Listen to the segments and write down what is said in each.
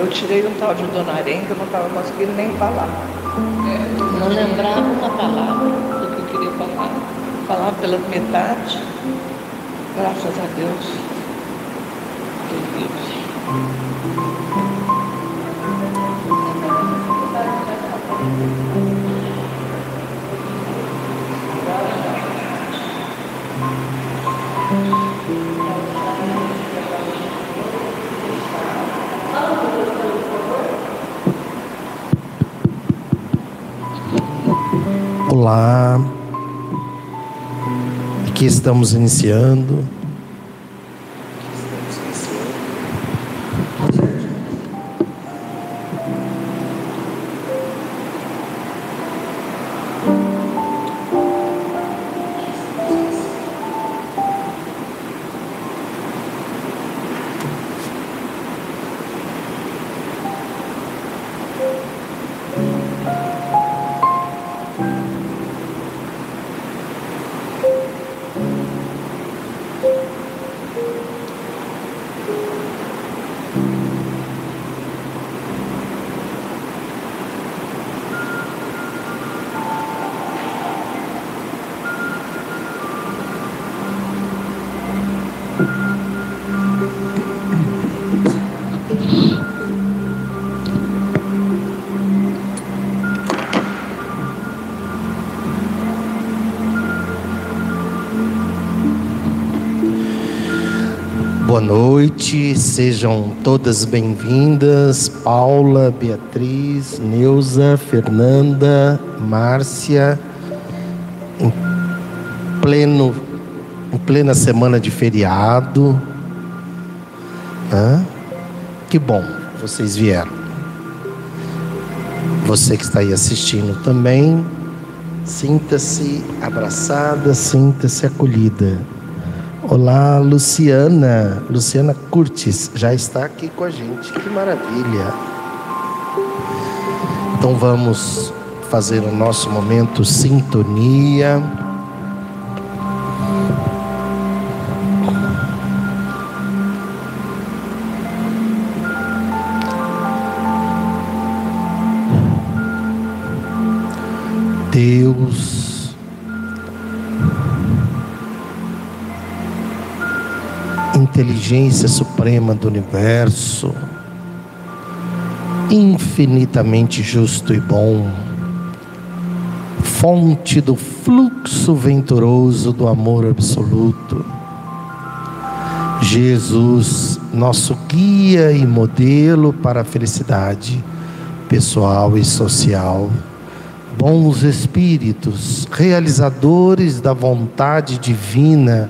Eu tirei um tal de Dona Arenga, eu não estava conseguindo nem falar. É, não lembrava uma palavra do que eu queria falar. Falava pela metade. Graças a Deus. Olá, aqui estamos iniciando sejam todas bem-vindas. Paula, Beatriz, Neuza, Fernanda, Márcia, em pleno, em plena semana de feriado. Hã? Que bom, vocês vieram. Você que está aí assistindo também, sinta-se abraçada, sinta-se acolhida. Olá, Luciana. Luciana Curtis já está aqui com a gente. Que maravilha. Então vamos fazer o nosso momento sintonia. Deus inteligência suprema do universo, infinitamente justo e bom, fonte do fluxo venturoso do amor absoluto. Jesus, nosso guia e modelo para a felicidade pessoal e social. Bons espíritos, realizadores da vontade divina,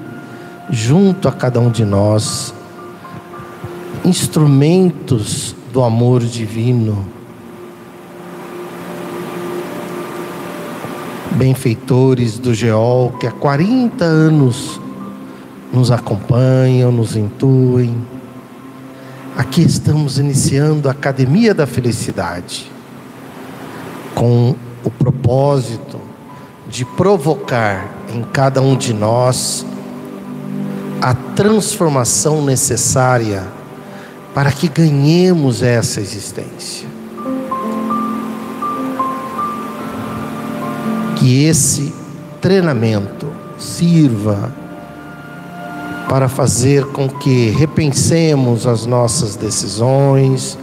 junto a cada um de nós, instrumentos do amor divino, benfeitores do Geol que há 40 anos nos acompanham, nos intuem. Aqui estamos iniciando a Academia da Felicidade, com o propósito de provocar em cada um de nós a transformação necessária para que ganhemos essa existência. Que esse treinamento sirva para fazer com que repensemos as nossas decisões,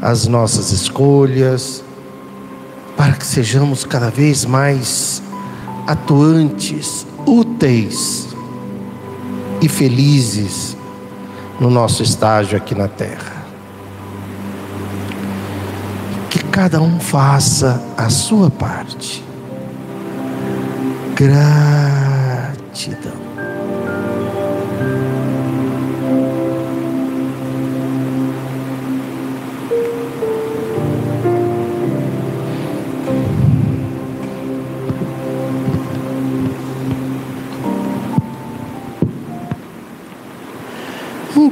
as nossas escolhas, para que sejamos cada vez mais atuantes, úteis e felizes no nosso estágio aqui na Terra. Que cada um faça a sua parte. Gratidão.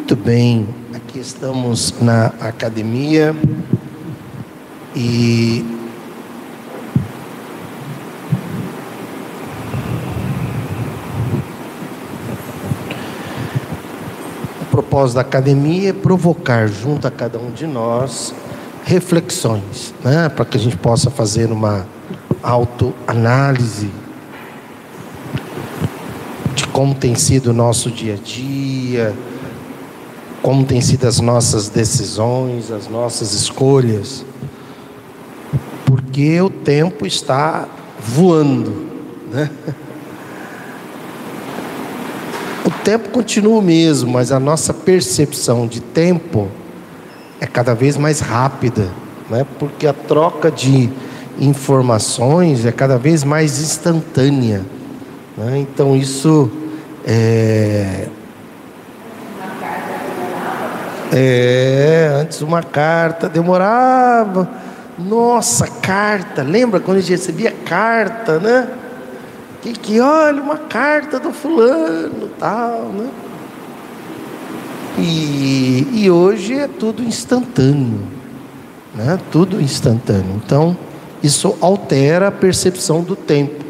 Muito bem, aqui estamos na academia e propósito da academia é provocar junto a cada um de nós reflexões, né? para que a gente possa fazer uma autoanálise de como tem sido o nosso dia a dia, como tem sido as nossas decisões, as nossas escolhas, porque o tempo está voando, né? O tempo continua o mesmo, mas a nossa percepção de tempo é cada vez mais rápida, né? porque a troca de informações é cada vez mais instantânea. Né? Então, isso é... é. Antes uma carta demorava. Nossa, carta. Lembra quando a gente recebia carta, né? que, que olha uma carta do fulano, tal, né? E, e hoje é tudo instantâneo, né? Tudo instantâneo. Então, isso altera a percepção do tempo.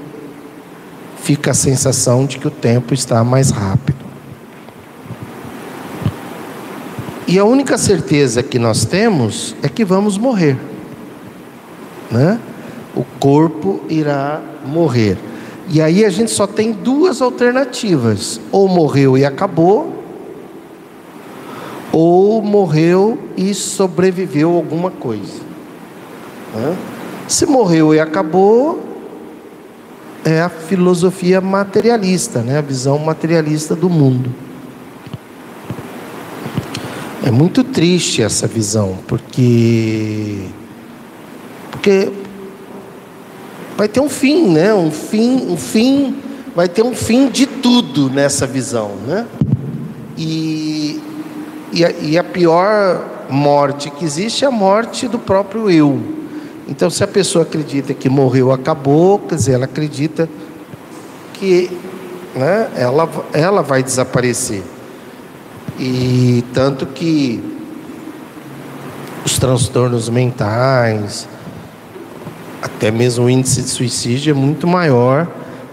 Fica a sensação de que o tempo está mais rápido. E a única certeza que nós temos é que vamos morrer. Né? O corpo irá morrer. E aí a gente só tem duas alternativas: ou morreu e acabou, ou morreu e sobreviveu alguma coisa. Se morreu e acabou, é a filosofia materialista, né? a visão materialista do mundo. É muito triste essa visão, porque porque vai ter um fim, né? Um fim, um fim, vai ter um fim de tudo nessa visão, né? E, e, a, e a pior morte que existe é a morte do próprio eu. Então, se a pessoa acredita que morreu, acabou, quer dizer, ela acredita que né, ela, ela vai desaparecer. E tanto que os transtornos mentais, até mesmo o índice de suicídio é muito maior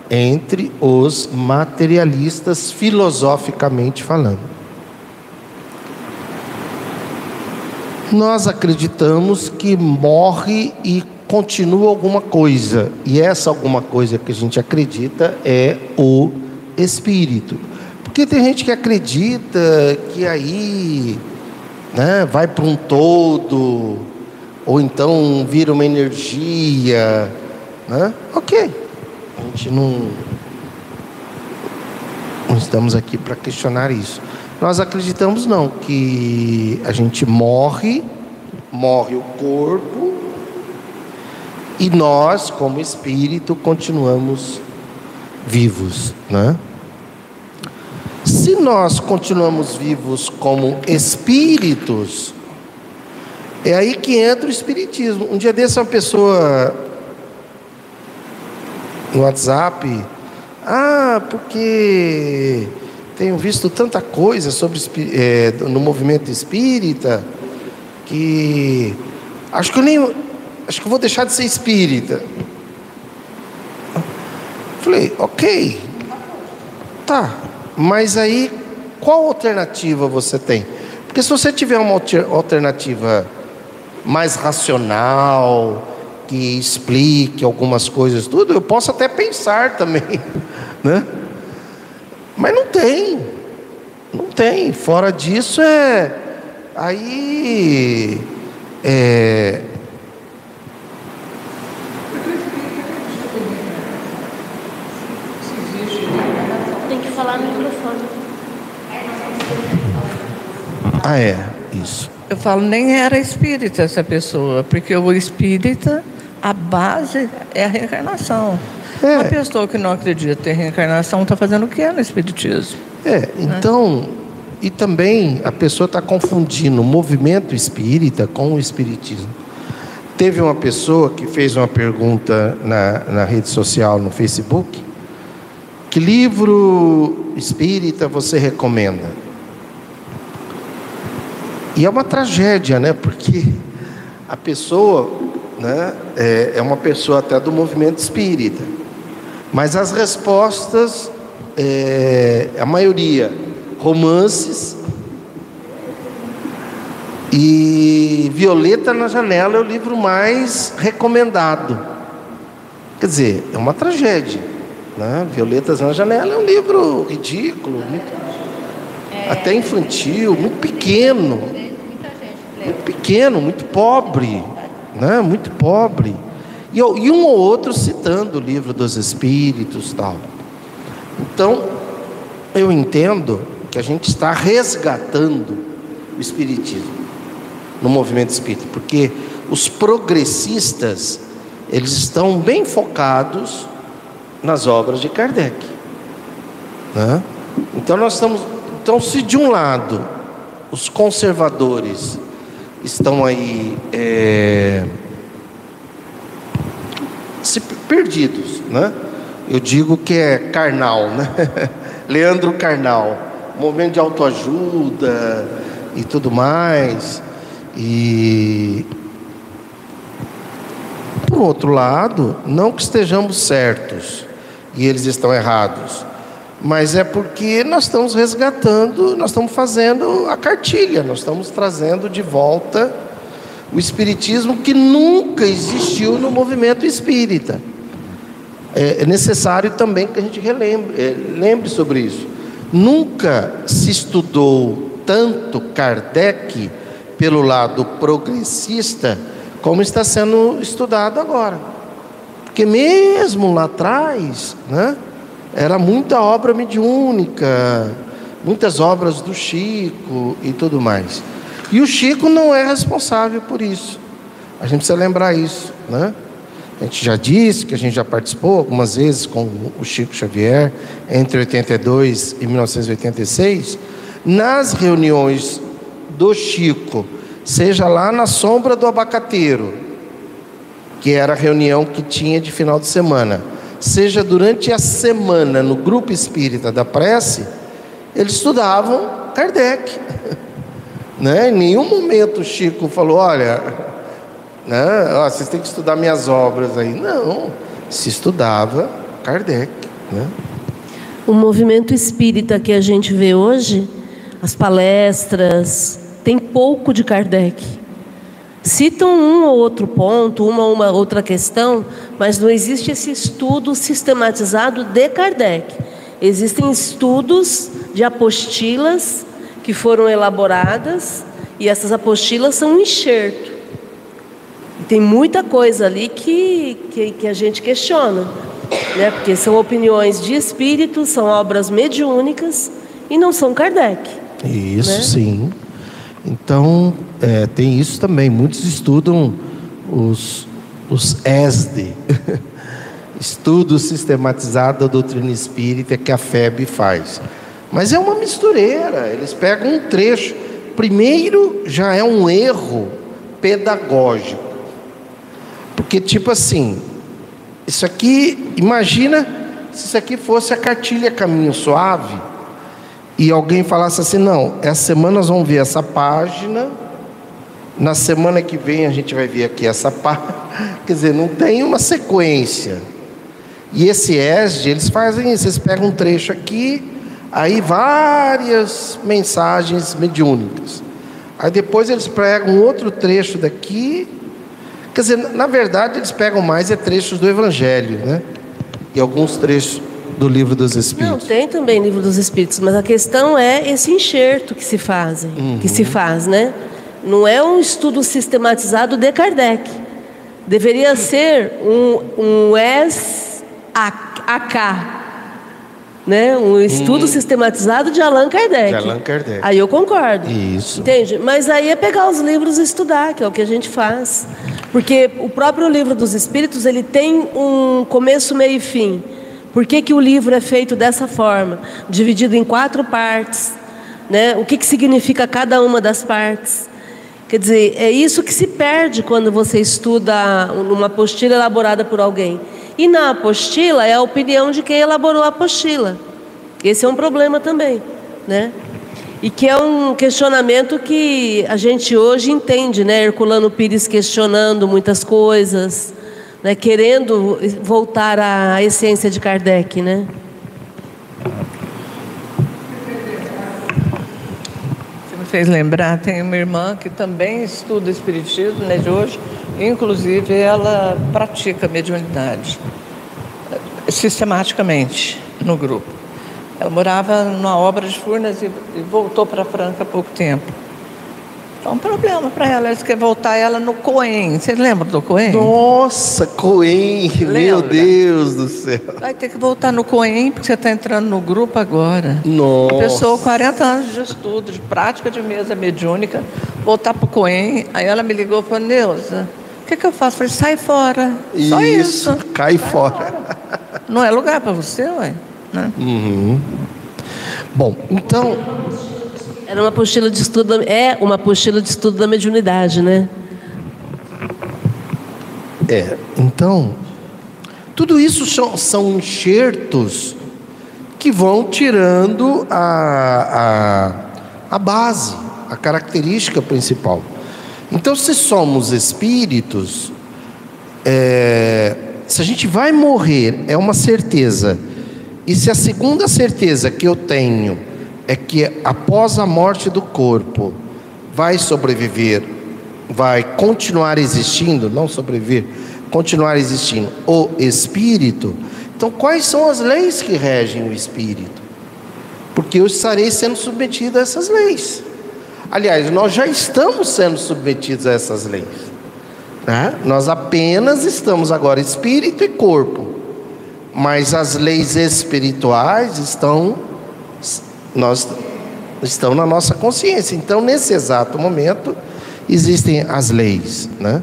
entre os materialistas, filosoficamente falando. Nós acreditamos que morre e continua alguma coisa, e essa alguma coisa que a gente acredita é o espírito. Porque tem gente que acredita que aí né, vai para um todo, ou então vira uma energia, né? Ok, a gente não, não estamos aqui para questionar isso. Nós acreditamos não que a gente morre, morre o corpo e nós, como espírito, continuamos vivos, né? Se nós continuamos vivos como espíritos, é aí que entra o espiritismo. Um dia desse uma pessoa no WhatsApp, ah, porque tenho visto tanta coisa sobre é, no movimento espírita que acho que eu nem acho que vou deixar de ser espírita. Falei, ok, tá, mas aí qual alternativa você tem? Porque se você tiver uma alternativa mais racional, que explique algumas coisas, tudo, eu posso até pensar também, né? Mas não tem, não tem. Fora disso é aí é, Tem que falar no microfone. Ah, é, isso. Eu falo, nem era espírita essa pessoa, porque o espírita, a base é a reencarnação. É. Uma pessoa que não acredita em reencarnação está fazendo o que no espiritismo? É, então, e também a pessoa está confundindo o movimento espírita com o espiritismo. Teve uma pessoa que fez uma pergunta na, na rede social, no Facebook: que livro espírita você recomenda? E é uma tragédia, né? Porque a pessoa né, é, é uma pessoa até do movimento espírita. Mas as respostas, é, a maioria, romances, E Violeta na Janela é o livro mais recomendado. Quer dizer, é uma tragédia. Né? Violetas na Janela é um livro ridículo, muito, até infantil, muito pequeno. Pequeno, muito pobre. Né? Muito pobre. E, e um ou outro citando o livro dos Espíritos tal. Então, eu entendo que a gente está resgatando o Espiritismo no movimento espírita, porque os progressistas eles estão bem focados nas obras de Kardec. Né? Então nós estamos, então se de um lado os conservadores estão aí é, se perdidos, né? Eu digo que é carnal, né? Leandro Carnal, momento de autoajuda e tudo mais. E por outro lado, não que estejamos certos e eles estão errados, mas é porque nós estamos resgatando, nós estamos fazendo a cartilha, nós estamos trazendo de volta o espiritismo que nunca existiu no movimento espírita. É, é necessário também que a gente relembre, é, lembre sobre isso. Nunca se estudou tanto Kardec pelo lado progressista, como está sendo estudado agora. Porque mesmo lá atrás, né, era muita obra mediúnica, muitas obras do Chico e tudo mais. E o Chico não é responsável por isso. A gente precisa lembrar isso, né? A gente já disse que a gente já participou algumas vezes com o Chico Xavier entre 82 e 1986, nas reuniões do Chico, seja lá na sombra do abacateiro, que era a reunião que tinha de final de semana, seja durante a semana no grupo espírita da prece, eles estudavam Kardec. Né? Em nenhum momento o Chico falou: olha, né, ó, vocês têm que estudar minhas obras aí. Não, se estudava Kardec. Né? O movimento espírita que a gente vê hoje as palestras, tem pouco de Kardec. Citam um ou outro ponto, uma ou uma outra questão, mas não existe esse estudo sistematizado de Kardec. Existem estudos de apostilas que foram elaboradas e essas apostilas são um enxerto. tem muita coisa ali que, que, que a gente questiona, né? porque são opiniões de espíritos, são obras mediúnicas e não são Kardec. Isso, né? sim. Então, é, tem isso também. Muitos estudam os, os ESD, Estudo Sistematizado da Doutrina Espírita que a FEB faz. Mas é uma mistureira, eles pegam um trecho. Primeiro, já é um erro pedagógico. Porque, tipo assim, isso aqui, imagina se isso aqui fosse a cartilha Caminho Suave e alguém falasse assim: não, essa semana nós vamos ver essa página, na semana que vem a gente vai ver aqui essa página. Quer dizer, não tem uma sequência. E esse ESD, eles fazem isso, eles pegam um trecho aqui, aí várias mensagens mediúnicas. Aí depois eles pegam outro trecho daqui. Quer dizer, na verdade, eles pegam mais é trechos do Evangelho, né? E alguns trechos do livro dos Espíritos? Não, tem também livro dos Espíritos, mas a questão é esse enxerto que se faz, uhum. que se faz, né? Não é um estudo sistematizado de Kardec. Deveria ser um, um S-AK, né? Um estudo uhum. sistematizado de Allan Kardec. De Allan Kardec. Aí eu concordo. Isso. Entende? Mas aí é pegar os livros e estudar, que é o que a gente faz. Porque o próprio livro dos Espíritos, ele tem um começo, meio e fim. Por que, que o livro é feito dessa forma, dividido em quatro partes? Né? O que, que significa cada uma das partes? Quer dizer, é isso que se perde quando você estuda uma apostila elaborada por alguém. E na apostila é a opinião de quem elaborou a apostila. Esse é um problema também, né? E que é um questionamento que a gente hoje entende, né? Herculano Pires questionando muitas coisas, né, querendo voltar à essência de Kardec, né? fez lembrar, tem uma irmã que também estuda espiritismo, né, de hoje, inclusive ela pratica mediunidade sistematicamente no grupo. Ela morava numa obra de Furnas e voltou para Franca há pouco tempo. Então, um problema para ela. Eles querem voltar ela no Coen. Vocês lembram do Coen? Nossa, Coen, meu Deus do céu. Vai ter que voltar no Coen, porque você está entrando no grupo agora. Nossa. A pessoa, 40 anos de estudo, de prática de mesa mediúnica, voltar para o Coen. Aí ela me ligou e falou, Neuza, o que, que eu faço? Eu falei, sai fora. Só isso. Cai fora. fora. Não é lugar para você, ué. Né? Uhum. Bom, então era uma apostila de estudo, é uma apostila de estudo da mediunidade, né? É, então, tudo isso são, são enxertos que vão tirando a, a, a base, a característica principal. Então, se somos espíritos, é, se a gente vai morrer, é uma certeza. E se a segunda certeza que eu tenho é que após a morte do corpo vai sobreviver, vai continuar existindo, não sobreviver, continuar existindo o espírito. Então, quais são as leis que regem o espírito? Porque eu estarei sendo submetido a essas leis. Aliás, nós já estamos sendo submetidos a essas leis. Né? Nós apenas estamos agora espírito e corpo, mas as leis espirituais estão nós estão na nossa consciência. Então, nesse exato momento, existem as leis, né?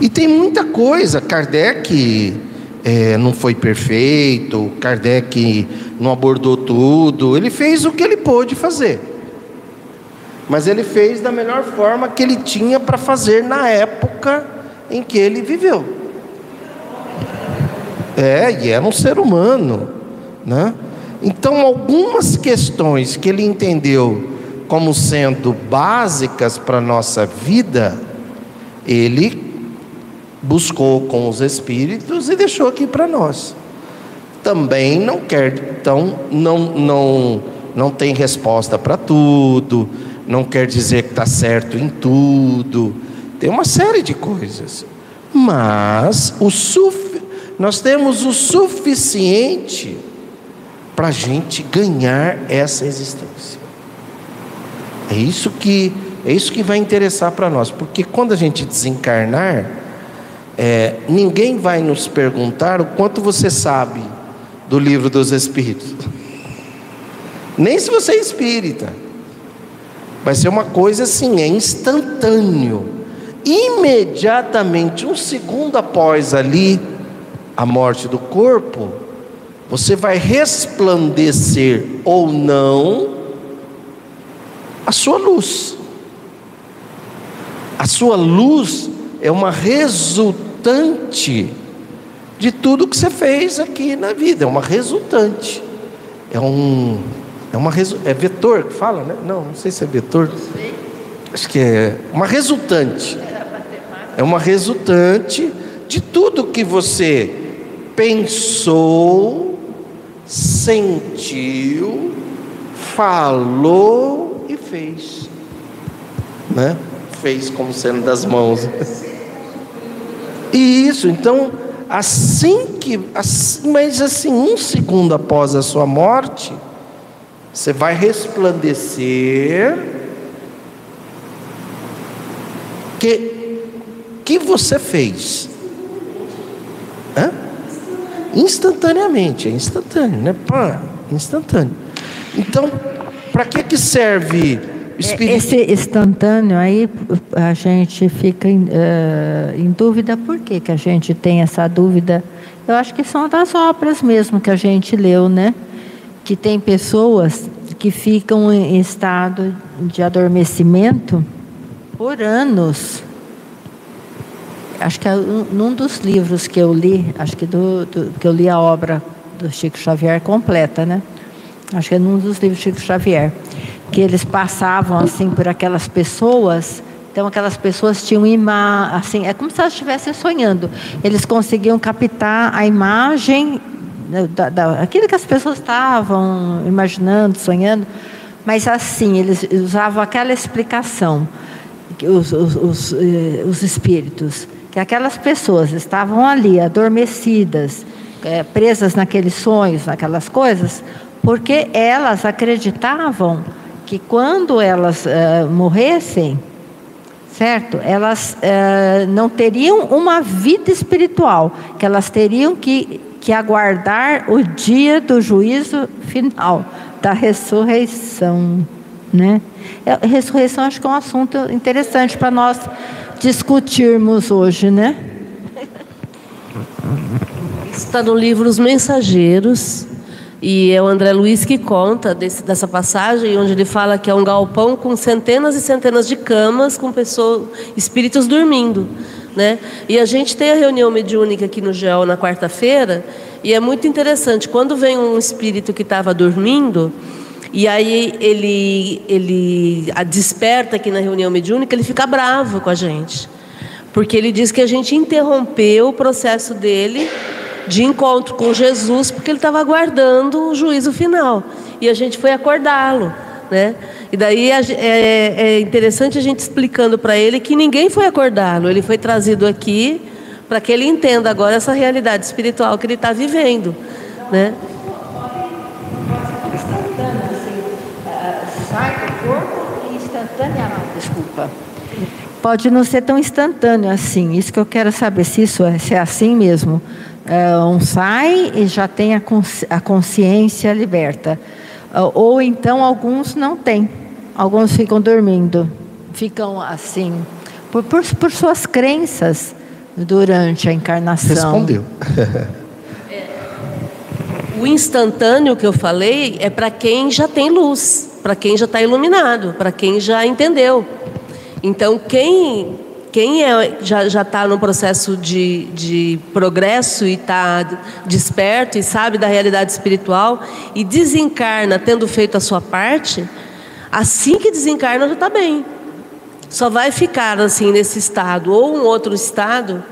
E tem muita coisa. Kardec é, não foi perfeito, Kardec não abordou tudo. Ele fez o que ele pôde fazer. Mas ele fez da melhor forma que ele tinha para fazer na época em que ele viveu. É, e era um ser humano, né? Então, algumas questões que ele entendeu como sendo básicas para a nossa vida, ele buscou com os espíritos e deixou aqui para nós. Também não quer, então, não, não, não tem resposta para tudo, não quer dizer que está certo em tudo, tem uma série de coisas. Mas o suf, nós temos o suficiente para a gente ganhar essa existência. É isso que é isso que vai interessar para nós, porque quando a gente desencarnar, é, ninguém vai nos perguntar o quanto você sabe do livro dos Espíritos. Nem se você é espírita. Vai ser uma coisa assim, é instantâneo. Imediatamente, um segundo após ali a morte do corpo, você vai resplandecer ou não a sua luz. A sua luz é uma resultante de tudo que você fez aqui na vida, é uma resultante. É um é uma é vetor que fala, né? Não, não sei se é vetor. Acho que é uma resultante. É uma resultante de tudo que você pensou, sentiu, falou e fez. Né? Fez como sendo das mãos. E isso, então, assim que, assim, mas assim, um segundo após a sua morte, você vai resplandecer que que você fez. Hã? Instantaneamente, é instantâneo, né? Pá, instantâneo. Então, para que que serve o espírito? Esse instantâneo aí a gente fica em, uh, em dúvida por que que a gente tem essa dúvida? Eu acho que são das obras mesmo que a gente leu, né? Que tem pessoas que ficam em estado de adormecimento por anos acho que é num dos livros que eu li, acho que do, do, que eu li a obra do Chico Xavier completa, né? Acho que é num dos livros do Chico Xavier, que eles passavam assim por aquelas pessoas, então aquelas pessoas tinham ima, assim, é como se elas estivessem sonhando. Eles conseguiam captar a imagem né, da, da, aquilo que as pessoas estavam imaginando, sonhando, Mas assim, eles usavam aquela explicação, os, os, os, eh, os espíritos, que aquelas pessoas estavam ali adormecidas, é, presas naqueles sonhos, naquelas coisas, porque elas acreditavam que quando elas uh, morressem, certo? Elas uh, não teriam uma vida espiritual, que elas teriam que, que aguardar o dia do juízo final, da ressurreição, né? É, ressurreição acho que é um assunto interessante para nós discutirmos hoje, né? Está no livro Os Mensageiros, e é o André Luiz que conta desse, dessa passagem, onde ele fala que é um galpão com centenas e centenas de camas, com pessoas, espíritos dormindo. Né? E a gente tem a reunião mediúnica aqui no GEL na quarta-feira, e é muito interessante. Quando vem um espírito que estava dormindo, e aí ele, ele desperta aqui na reunião mediúnica, ele fica bravo com a gente. Porque ele diz que a gente interrompeu o processo dele de encontro com Jesus, porque ele estava aguardando o juízo final. E a gente foi acordá-lo. Né? E daí é, é interessante a gente explicando para ele que ninguém foi acordá-lo, ele foi trazido aqui para que ele entenda agora essa realidade espiritual que ele está vivendo. Né? Desculpa. Pode não ser tão instantâneo assim, isso que eu quero saber se isso é, se é assim mesmo é, um sai e já tem a, consci a consciência liberta. Uh, ou então alguns não têm, alguns ficam dormindo, ficam assim, por, por, por suas crenças durante a encarnação. Respondeu. o instantâneo que eu falei é para quem já tem luz, para quem já está iluminado, para quem já entendeu. Então, quem quem é, já está no processo de, de progresso e está desperto e sabe da realidade espiritual e desencarna tendo feito a sua parte, assim que desencarna já está bem. Só vai ficar assim nesse estado ou um outro estado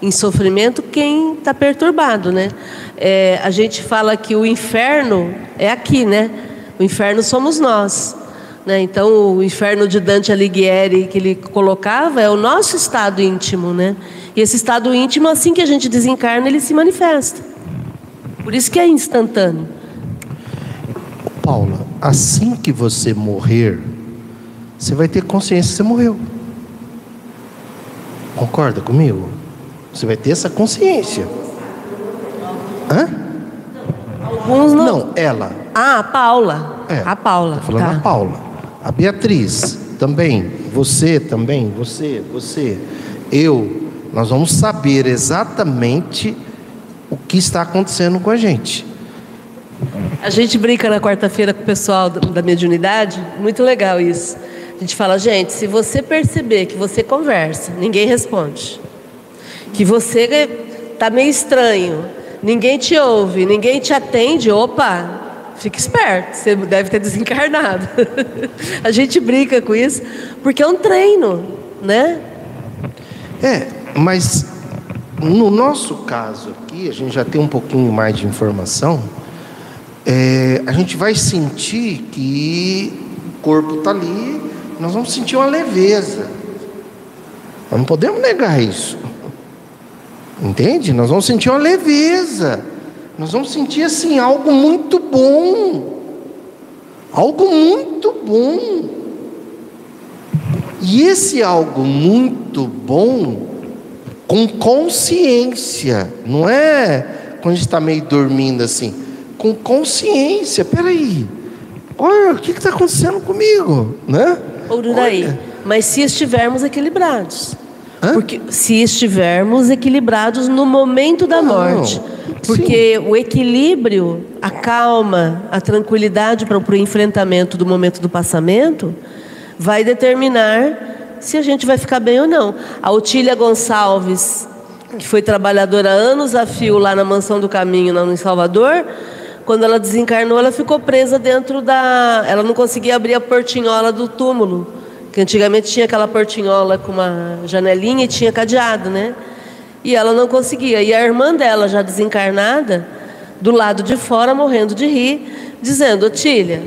em sofrimento quem está perturbado, né? É, a gente fala que o inferno é aqui, né? O inferno somos nós. Né? Então, o inferno de Dante Alighieri que ele colocava é o nosso estado íntimo. Né? E esse estado íntimo, assim que a gente desencarna, ele se manifesta. Por isso que é instantâneo. Paula, assim que você morrer, você vai ter consciência que você morreu. Concorda comigo? Você vai ter essa consciência. Hã? Alguns não. Não, ela. Ah, a Paula. É, a Paula. Tô falando tá. a Paula. A Beatriz também, você também, você, você, eu, nós vamos saber exatamente o que está acontecendo com a gente. A gente brinca na quarta-feira com o pessoal da mediunidade, muito legal isso. A gente fala, gente, se você perceber que você conversa, ninguém responde, que você está meio estranho, ninguém te ouve, ninguém te atende, opa, Fique esperto, você deve ter desencarnado. a gente brinca com isso, porque é um treino, né? É, mas no nosso caso aqui, a gente já tem um pouquinho mais de informação. É, a gente vai sentir que o corpo está ali, nós vamos sentir uma leveza. Nós não podemos negar isso. Entende? Nós vamos sentir uma leveza. Nós vamos sentir assim algo muito bom. Algo muito bom. E esse algo muito bom, com consciência, não é quando a gente está meio dormindo assim, com consciência. Peraí, olha o que está acontecendo comigo, né? Ururaí, mas se estivermos equilibrados. Hã? Porque se estivermos equilibrados no momento da não. morte. Porque Sim. o equilíbrio, a calma, a tranquilidade para o enfrentamento do momento do passamento vai determinar se a gente vai ficar bem ou não. A Otília Gonçalves, que foi trabalhadora anos a fio lá na Mansão do Caminho, lá em Salvador, quando ela desencarnou, ela ficou presa dentro da. Ela não conseguia abrir a portinhola do túmulo, que antigamente tinha aquela portinhola com uma janelinha e tinha cadeado, né? E ela não conseguia. E a irmã dela, já desencarnada, do lado de fora, morrendo de rir, dizendo: Otília,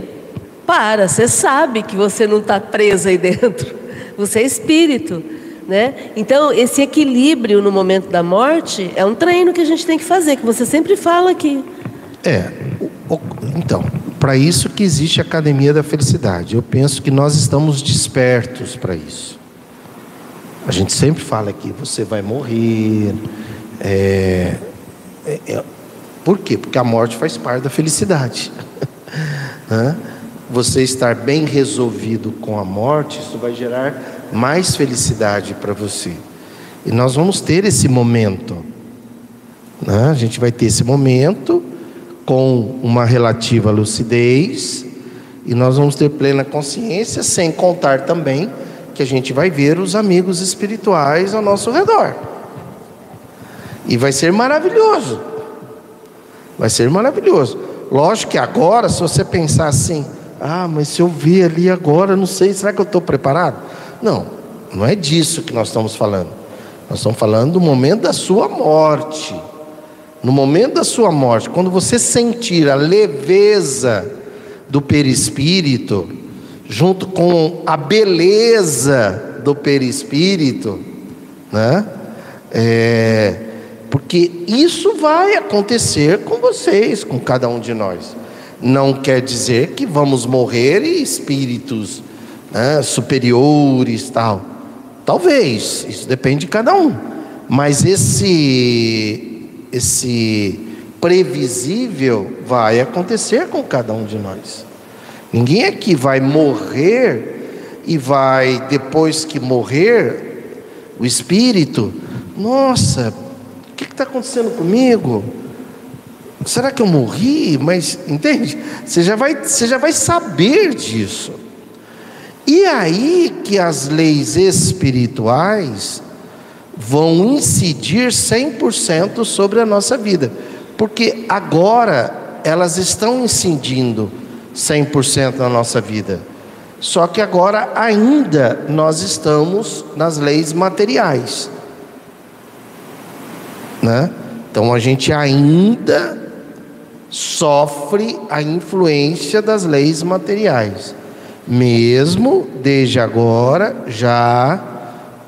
para, você sabe que você não está preso aí dentro. Você é espírito. Né? Então, esse equilíbrio no momento da morte é um treino que a gente tem que fazer, que você sempre fala aqui. É, então, para isso que existe a Academia da Felicidade. Eu penso que nós estamos despertos para isso. A gente sempre fala que você vai morrer. É, é, é, por quê? Porque a morte faz parte da felicidade. você estar bem resolvido com a morte, isso vai gerar mais felicidade para você. E nós vamos ter esse momento. Né? A gente vai ter esse momento com uma relativa lucidez e nós vamos ter plena consciência, sem contar também que a gente vai ver os amigos espirituais ao nosso redor. E vai ser maravilhoso. Vai ser maravilhoso. Lógico que agora, se você pensar assim, ah, mas se eu ver ali agora, não sei, será que eu estou preparado? Não, não é disso que nós estamos falando. Nós estamos falando do momento da sua morte. No momento da sua morte, quando você sentir a leveza do perispírito, junto com a beleza do perispírito, né? É, porque isso vai acontecer com vocês, com cada um de nós. Não quer dizer que vamos morrer e espíritos né, superiores, tal. Talvez, isso depende de cada um. Mas esse, esse previsível vai acontecer com cada um de nós. Ninguém aqui vai morrer e vai, depois que morrer, o espírito, nossa, o que está acontecendo comigo? Será que eu morri? Mas, entende? Você já vai, você já vai saber disso. E aí que as leis espirituais vão incidir 100% sobre a nossa vida, porque agora elas estão incidindo 100% na nossa vida. Só que agora ainda nós estamos nas leis materiais. Né? Então a gente ainda sofre a influência das leis materiais mesmo desde agora já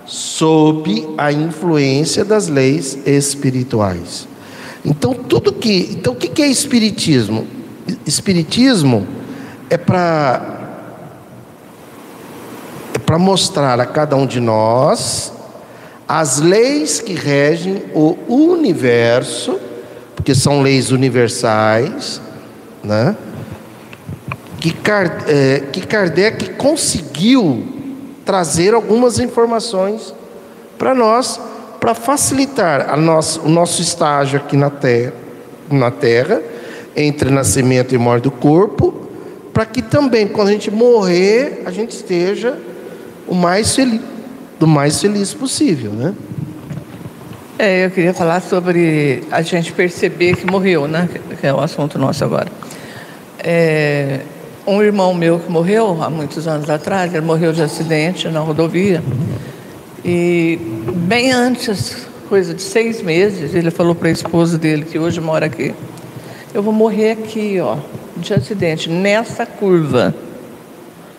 sob a influência das leis espirituais. Então tudo que, então o que é espiritismo? Espiritismo é para é para mostrar a cada um de nós as leis que regem o universo, porque são leis universais, né? que, é, que Kardec conseguiu trazer algumas informações para nós, para facilitar a nosso, o nosso estágio aqui na terra, na terra, entre nascimento e morte do corpo, para que também, quando a gente morrer, a gente esteja o mais feliz, do mais feliz possível, né? É, eu queria falar sobre a gente perceber que morreu, né? Que é o assunto nosso agora. É, um irmão meu que morreu há muitos anos atrás, ele morreu de acidente na rodovia. E bem antes, coisa de seis meses, ele falou para a esposa dele, que hoje mora aqui, eu vou morrer aqui, ó, de acidente, nessa curva,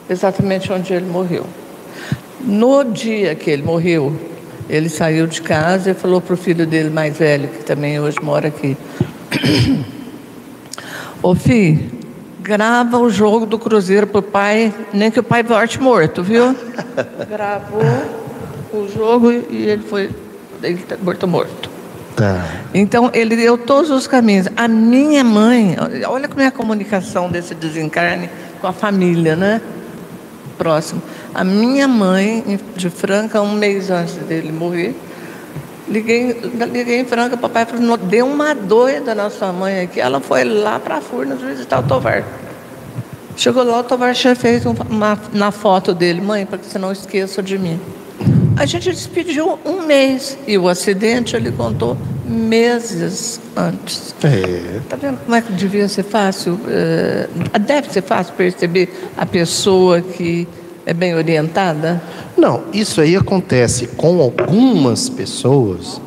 exatamente onde ele morreu. No dia que ele morreu, ele saiu de casa e falou para o filho dele mais velho, que também hoje mora aqui. Ô filho, grava o jogo do Cruzeiro pro pai, nem que o pai volte morto, viu? Gravou o jogo e ele foi ele tá morto morto. Tá. Então ele deu todos os caminhos. A minha mãe, olha como é a comunicação desse desencarne com a família, né? Próximo. A minha mãe, de Franca, um mês antes dele morrer, Liguei, liguei em Franca, papai falou, deu uma doida na sua mãe aqui. Ela foi lá para Furnas visitar o Tovar. Chegou lá, o Tovar tinha feito uma, na foto dele, mãe, para que você não esqueça de mim. A gente despediu um mês e o acidente ele contou meses antes. É. Tá vendo como é que devia ser fácil? É, deve ser fácil perceber a pessoa que é bem orientada? Não, isso aí acontece com algumas pessoas.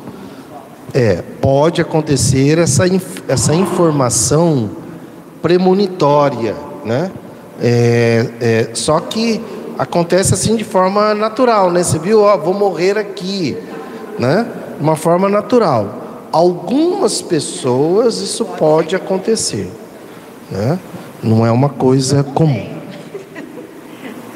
É, pode acontecer essa, essa informação premonitória, né? É, é, só que acontece assim de forma natural, né? Você viu, ó, vou morrer aqui, né? De uma forma natural. Algumas pessoas isso pode acontecer, né? Não é uma coisa comum.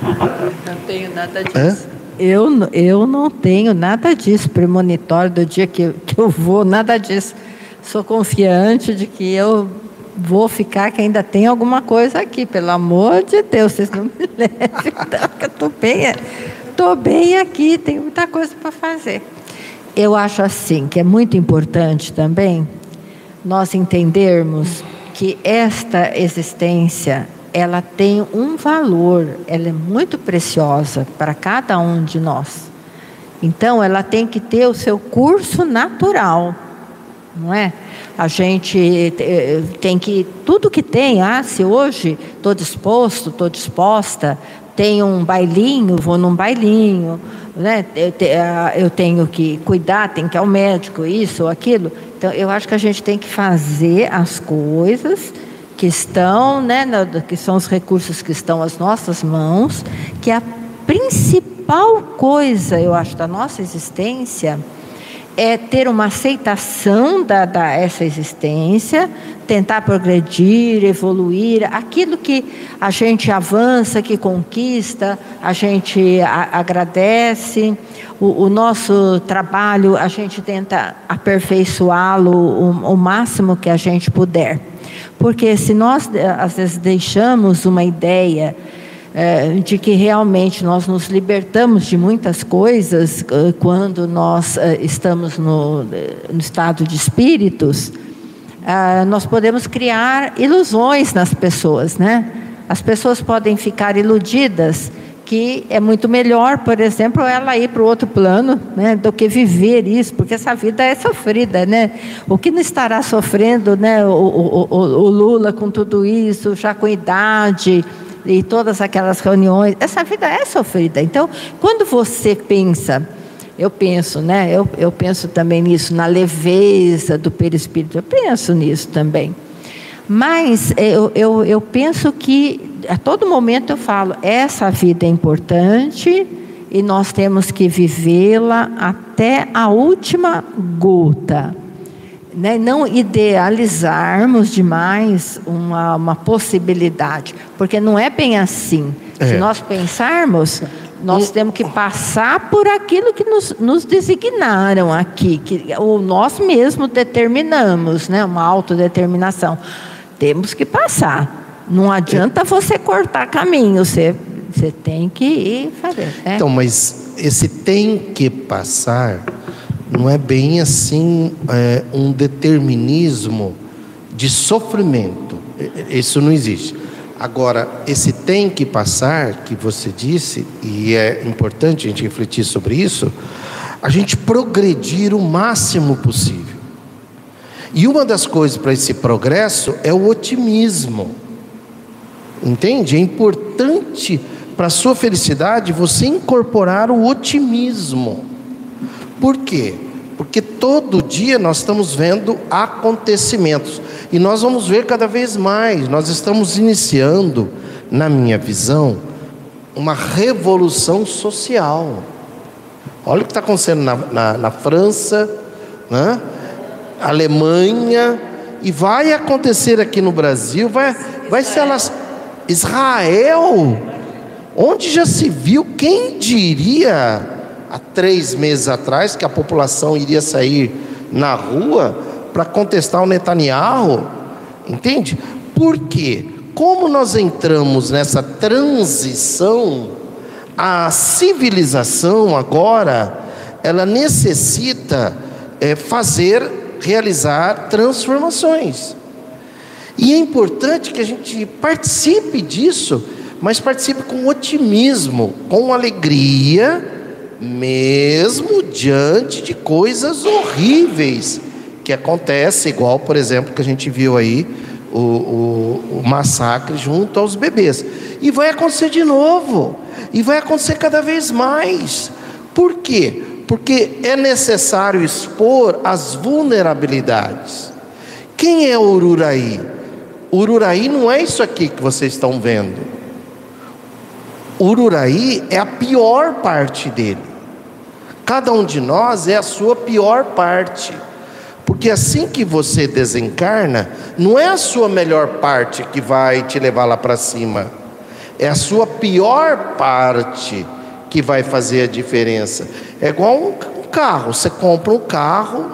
Não tenho nada disso. É? Eu, eu não tenho nada disso, premonitório do dia que, que eu vou, nada disso. Sou confiante de que eu vou ficar, que ainda tem alguma coisa aqui, pelo amor de Deus, vocês não me levem, eu estou bem, tô bem aqui, tem muita coisa para fazer. Eu acho assim, que é muito importante também nós entendermos que esta existência ela tem um valor, ela é muito preciosa para cada um de nós. Então, ela tem que ter o seu curso natural, não é? A gente eh, tem que, tudo que tem, ah, se hoje estou disposto, estou disposta, tem um bailinho, vou num bailinho, né? Ah, eu tenho que cuidar, tenho que ir ao médico, isso ou aquilo. Então, eu acho que a gente tem que fazer as coisas que estão, né, que são os recursos que estão às nossas mãos, que a principal coisa, eu acho, da nossa existência é ter uma aceitação da, da essa existência, tentar progredir, evoluir, aquilo que a gente avança, que conquista, a gente a, agradece, o, o, nosso trabalho a gente tenta aperfeiçoá-lo o, o máximo que a gente puder. Porque se nós, eh, às vezes, deixamos uma ideia é, de que realmente nós nos libertamos de muitas coisas eh, quando nós estamos no, no, estado de espíritos, ah, nós podemos criar ilusões nas pessoas, né? As pessoas podem ficar iludidas que é muito melhor, por exemplo, ela ir para o outro plano, né, do que viver isso, porque essa vida é sofrida, né? O que não estará sofrendo, né, o, o, o Lula com tudo isso, já com idade e todas aquelas reuniões, essa vida é sofrida. Então, quando você pensa, eu penso, né, eu, eu penso também nisso, na leveza do perispírito, eu penso nisso também. Mas eu, eu, eu penso que a todo momento eu falo, essa vida é importante e nós temos que vivê-la até a última gota. Né? Não idealizarmos demais uma, uma possibilidade, porque não é bem assim. É. Se nós pensarmos, nós temos que passar por aquilo que nos, nos designaram aqui, que ou nós mesmos determinamos, né? uma autodeterminação. Temos que passar. Não adianta você cortar caminho, você, você tem que ir fazer. Né? Então, mas esse tem que passar não é bem assim é, um determinismo de sofrimento. Isso não existe. Agora, esse tem que passar, que você disse, e é importante a gente refletir sobre isso, a gente progredir o máximo possível. E uma das coisas para esse progresso é o otimismo. Entende? É importante para a sua felicidade você incorporar o otimismo. Por quê? Porque todo dia nós estamos vendo acontecimentos e nós vamos ver cada vez mais. Nós estamos iniciando, na minha visão, uma revolução social. Olha o que está acontecendo na, na, na França, né? Alemanha, e vai acontecer aqui no Brasil, vai, vai se alastrar. Israel, onde já se viu, quem diria há três meses atrás que a população iria sair na rua para contestar o Netanyahu? Entende? Por quê? Como nós entramos nessa transição, a civilização agora, ela necessita é, fazer, realizar transformações. E é importante que a gente participe disso, mas participe com otimismo, com alegria, mesmo diante de coisas horríveis que acontecem, igual, por exemplo, que a gente viu aí o, o, o massacre junto aos bebês. E vai acontecer de novo, e vai acontecer cada vez mais. Por quê? Porque é necessário expor as vulnerabilidades. Quem é o Ururaí? Ururaí não é isso aqui que vocês estão vendo. Ururaí é a pior parte dele. Cada um de nós é a sua pior parte. Porque assim que você desencarna, não é a sua melhor parte que vai te levar lá para cima, é a sua pior parte que vai fazer a diferença. É igual um carro: você compra um carro,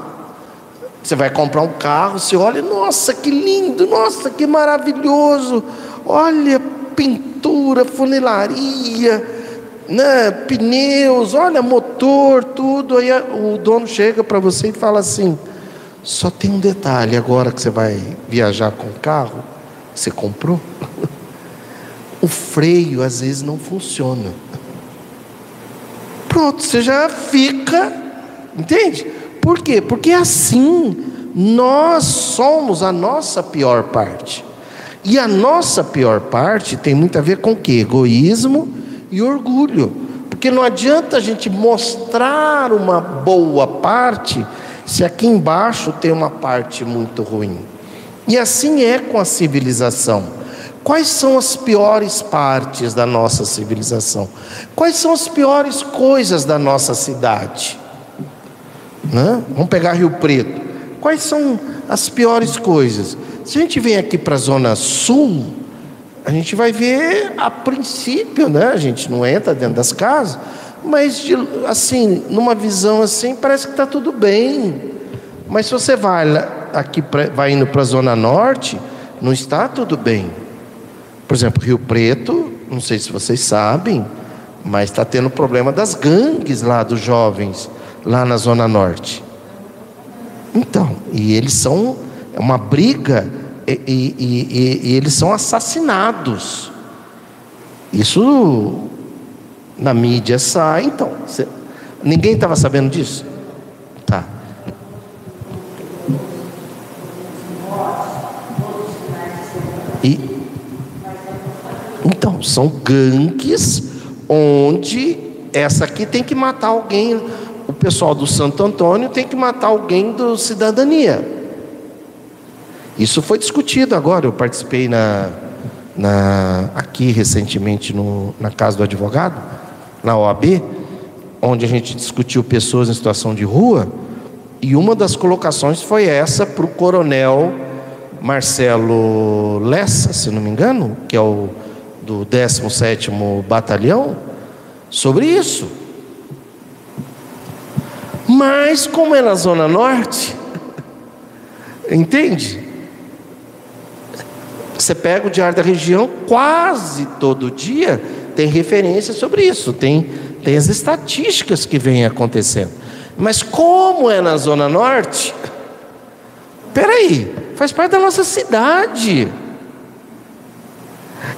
você vai comprar um carro, você olha, nossa, que lindo, nossa, que maravilhoso, olha, pintura, funilaria, né, pneus, olha, motor, tudo. Aí o dono chega para você e fala assim: só tem um detalhe agora que você vai viajar com o carro, você comprou. O freio às vezes não funciona. Pronto, você já fica, entende? Por quê? Porque assim nós somos a nossa pior parte. E a nossa pior parte tem muito a ver com o que? Egoísmo e orgulho. Porque não adianta a gente mostrar uma boa parte se aqui embaixo tem uma parte muito ruim. E assim é com a civilização. Quais são as piores partes da nossa civilização? Quais são as piores coisas da nossa cidade? Né? Vamos pegar Rio Preto. Quais são as piores coisas? Se a gente vem aqui para a Zona Sul, a gente vai ver a princípio, né? A gente não entra dentro das casas, mas assim, numa visão assim, parece que está tudo bem. Mas se você vai aqui vai indo para a Zona Norte, não está tudo bem. Por exemplo, Rio Preto, não sei se vocês sabem, mas está tendo problema das gangues lá dos jovens, lá na Zona Norte. Então, e eles são é uma briga e, e, e, eles são assassinados. Isso na mídia sai, então. ninguém estava sabendo disso? Tá. E, então, são gangues onde essa aqui tem que matar alguém. O pessoal do Santo Antônio tem que matar alguém do Cidadania. Isso foi discutido agora. Eu participei na, na, aqui recentemente no, na casa do advogado, na OAB, onde a gente discutiu pessoas em situação de rua, e uma das colocações foi essa para o coronel Marcelo Lessa, se não me engano, que é o do 17 Batalhão, sobre isso. Mas como é na Zona Norte, entende? Você pega o diário da região, quase todo dia tem referência sobre isso, tem, tem as estatísticas que vêm acontecendo. Mas como é na Zona Norte, peraí, faz parte da nossa cidade.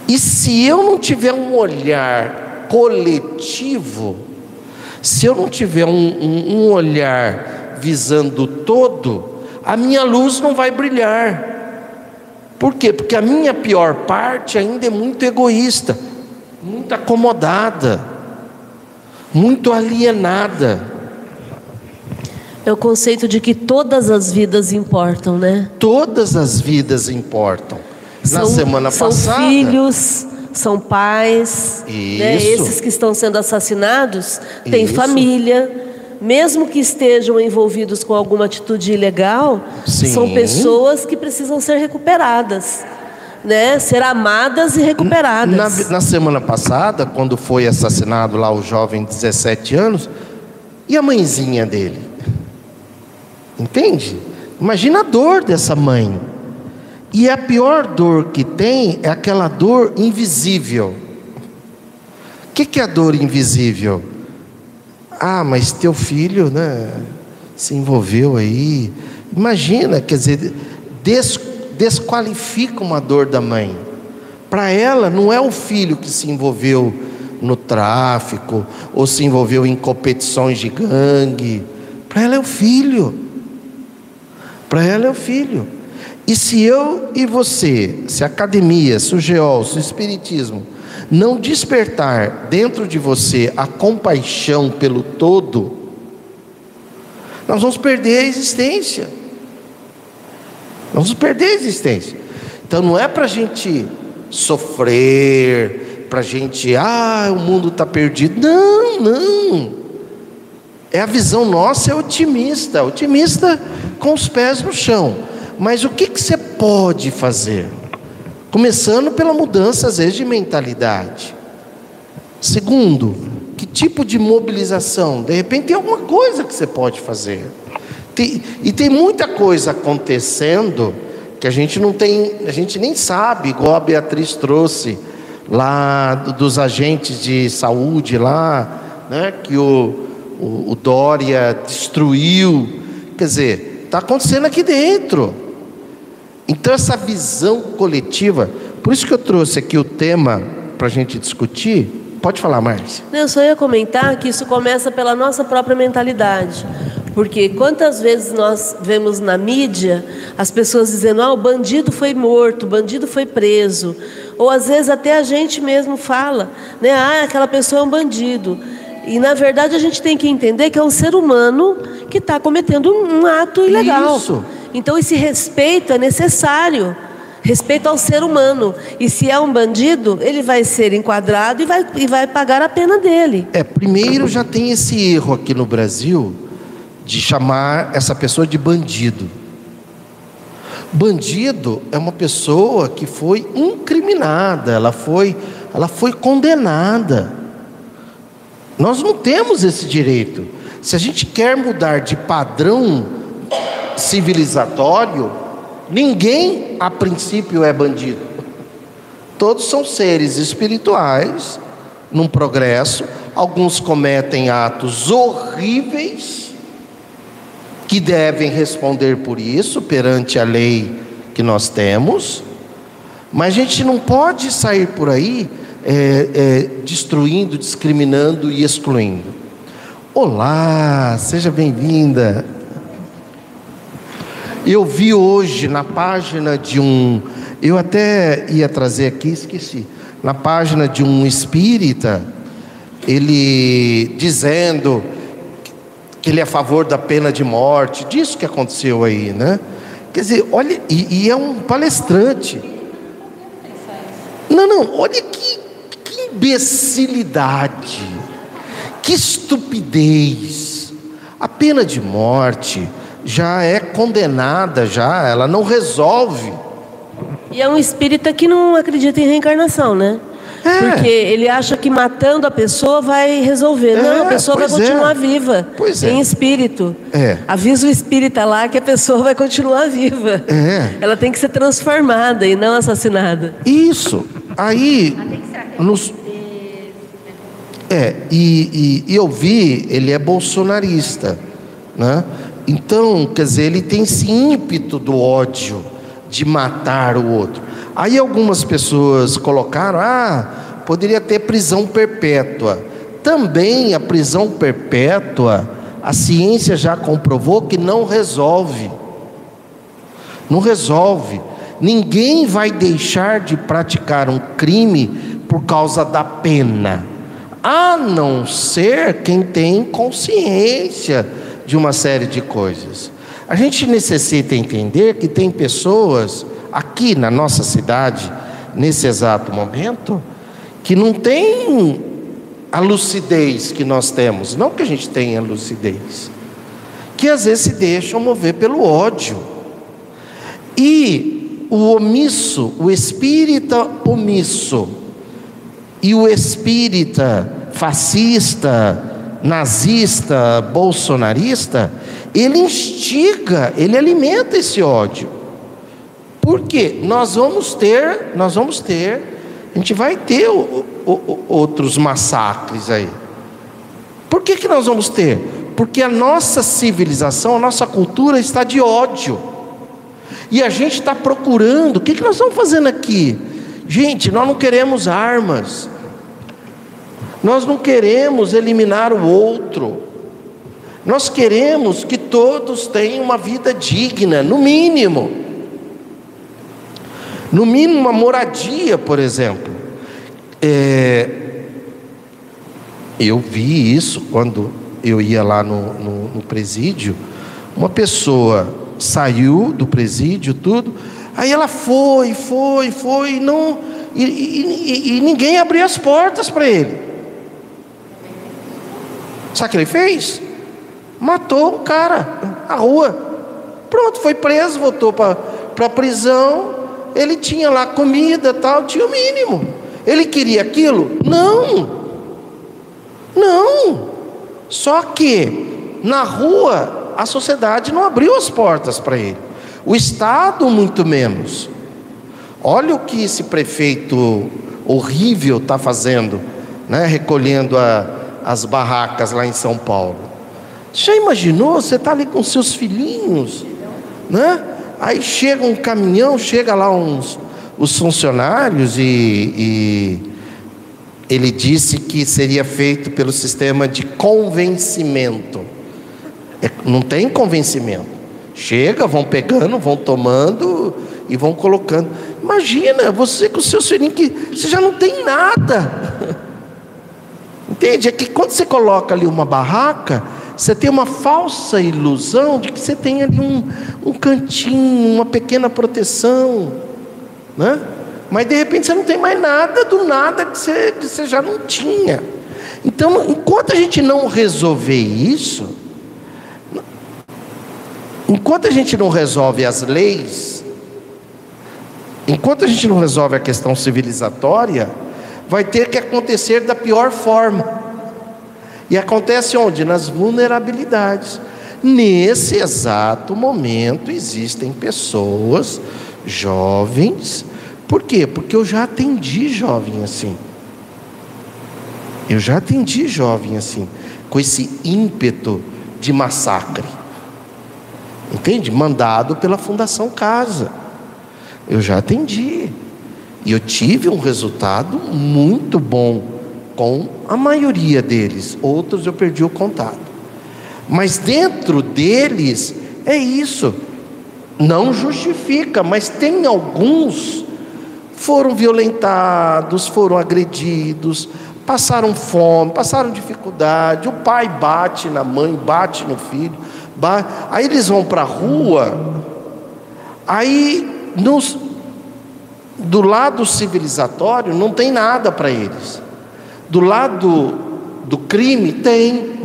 E se eu não tiver um olhar coletivo, se eu não tiver um, um, um olhar visando todo, a minha luz não vai brilhar. Por quê? Porque a minha pior parte ainda é muito egoísta, muito acomodada, muito alienada. É o conceito de que todas as vidas importam, né? Todas as vidas importam. Na são, semana são passada. São filhos, são pais. Né? Esses que estão sendo assassinados têm Isso. família mesmo que estejam envolvidos com alguma atitude ilegal, Sim. são pessoas que precisam ser recuperadas. Né, ser amadas e recuperadas. Na, na, semana passada, quando foi assassinado lá o jovem de 17 anos, e a mãezinha dele? Entende? Imagina a dor dessa mãe. E a pior dor que tem é aquela dor invisível. O que, que é a dor invisível? Ah, mas teu filho, né, se envolveu aí. Imagina, quer dizer, des, desqualifica uma dor da mãe. Para ela, não é o filho que se envolveu no tráfico ou se envolveu em competições de gangue. Para ela é o filho. Para ela é o filho. E se eu e você, se a academia, se o geol, se o espiritismo não despertar dentro de você a compaixão pelo todo, nós vamos perder a existência. Nós vamos perder a existência. Então não é para a gente sofrer, para a gente, ah, o mundo está perdido. Não, não. É a visão nossa, é otimista, otimista com os pés no chão. Mas o que, que você pode fazer? Começando pela mudança, às vezes, de mentalidade. Segundo, que tipo de mobilização? De repente tem alguma coisa que você pode fazer. Tem, e tem muita coisa acontecendo que a gente não tem, a gente nem sabe, igual a Beatriz trouxe lá dos agentes de saúde lá, né, que o, o, o Dória destruiu. Quer dizer, está acontecendo aqui dentro. Então, essa visão coletiva, por isso que eu trouxe aqui o tema para a gente discutir. Pode falar, Márcia. Eu só ia comentar que isso começa pela nossa própria mentalidade. Porque quantas vezes nós vemos na mídia as pessoas dizendo: ah, o bandido foi morto, o bandido foi preso. Ou às vezes até a gente mesmo fala, né? Ah, aquela pessoa é um bandido. E na verdade a gente tem que entender que é um ser humano que está cometendo um, um ato ilegal. Isso. Então esse respeito é necessário. Respeito ao ser humano. E se é um bandido, ele vai ser enquadrado e vai, e vai pagar a pena dele. É, primeiro já tem esse erro aqui no Brasil de chamar essa pessoa de bandido. Bandido é uma pessoa que foi incriminada, ela foi, ela foi condenada. Nós não temos esse direito. Se a gente quer mudar de padrão civilizatório, ninguém a princípio é bandido. Todos são seres espirituais, num progresso. Alguns cometem atos horríveis, que devem responder por isso perante a lei que nós temos. Mas a gente não pode sair por aí é, é, destruindo, discriminando e excluindo. Olá, seja bem-vinda. Eu vi hoje na página de um, eu até ia trazer aqui, esqueci, na página de um espírita, ele dizendo que ele é a favor da pena de morte, disso que aconteceu aí, né? Quer dizer, olha, e, e é um palestrante. Não, não, olha que, que imbecilidade, que estupidez. A pena de morte já é condenada, já, ela não resolve. E é um espírita que não acredita em reencarnação, né? É. Porque ele acha que matando a pessoa vai resolver. É, não, a pessoa vai é. continuar viva. Pois é. Em espírito. É. Avisa o espírita lá que a pessoa vai continuar viva. É. Ela tem que ser transformada e não assassinada. Isso. Aí, nos, é, e, e- e eu vi, ele é bolsonarista, né? Então, quer dizer, ele tem esse ímpeto do ódio, de matar o outro. Aí algumas pessoas colocaram, ah, poderia ter prisão perpétua. Também a prisão perpétua, a ciência já comprovou que não resolve. Não resolve. Ninguém vai deixar de praticar um crime por causa da pena, a não ser quem tem consciência de uma série de coisas. A gente necessita entender que tem pessoas aqui na nossa cidade, nesse exato momento, que não tem a lucidez que nós temos, não que a gente tenha lucidez, que às vezes se deixam mover pelo ódio. E o omisso, o espírita omisso e o espírita fascista, nazista, bolsonarista, ele instiga, ele alimenta esse ódio. Por quê? Nós vamos ter, nós vamos ter, a gente vai ter o- o- o- outros massacres aí. Por que, que nós vamos ter? Porque a nossa civilização, a nossa cultura está de ódio. E a gente está procurando, o que, que nós estamos fazendo aqui? Gente, nós não queremos armas, nós não queremos eliminar o outro, nós queremos que todos tenham uma vida digna, no mínimo. No mínimo, uma moradia, por exemplo. É, eu vi isso quando eu ia lá no, no, no presídio. Uma pessoa saiu do presídio, tudo. Aí ela foi, foi, foi, não, e, e, e ninguém abria as portas para ele. Sabe o que ele fez? Matou o cara na rua. Pronto, foi preso, voltou para a prisão. Ele tinha lá comida tal, tinha o mínimo. Ele queria aquilo? Não. Não. Só que na rua a sociedade não abriu as portas para ele. O Estado muito menos. Olha o que esse prefeito horrível está fazendo, né? recolhendo a, as barracas lá em São Paulo. Já imaginou? Você está ali com seus filhinhos, né? Aí chega um caminhão, chega lá uns os funcionários e, e ele disse que seria feito pelo sistema de convencimento. É, não tem convencimento. Chega, vão pegando, vão tomando e vão colocando. Imagina você com o seu filhinho que você já não tem nada. Entende? É que quando você coloca ali uma barraca, você tem uma falsa ilusão de que você tem ali um, um cantinho, uma pequena proteção, né? Mas de repente você não tem mais nada do nada que você, que você já não tinha. Então, enquanto a gente não resolver isso, enquanto a gente não resolve as leis, enquanto a gente não resolve a questão civilizatória, vai ter que acontecer da pior forma. E acontece onde? Nas vulnerabilidades. Nesse exato momento existem pessoas jovens. Por quê? Porque eu já atendi jovem assim. Eu já atendi jovem assim, com esse ímpeto de massacre. Entende? Mandado pela Fundação Casa. Eu já atendi. E eu tive um resultado muito bom com a maioria deles, outros eu perdi o contato. Mas dentro deles é isso. Não justifica, mas tem alguns foram violentados, foram agredidos, passaram fome, passaram dificuldade. O pai bate na mãe, bate no filho. Bate. Aí eles vão para a rua. Aí nos, do lado civilizatório não tem nada para eles. Do lado do crime, tem.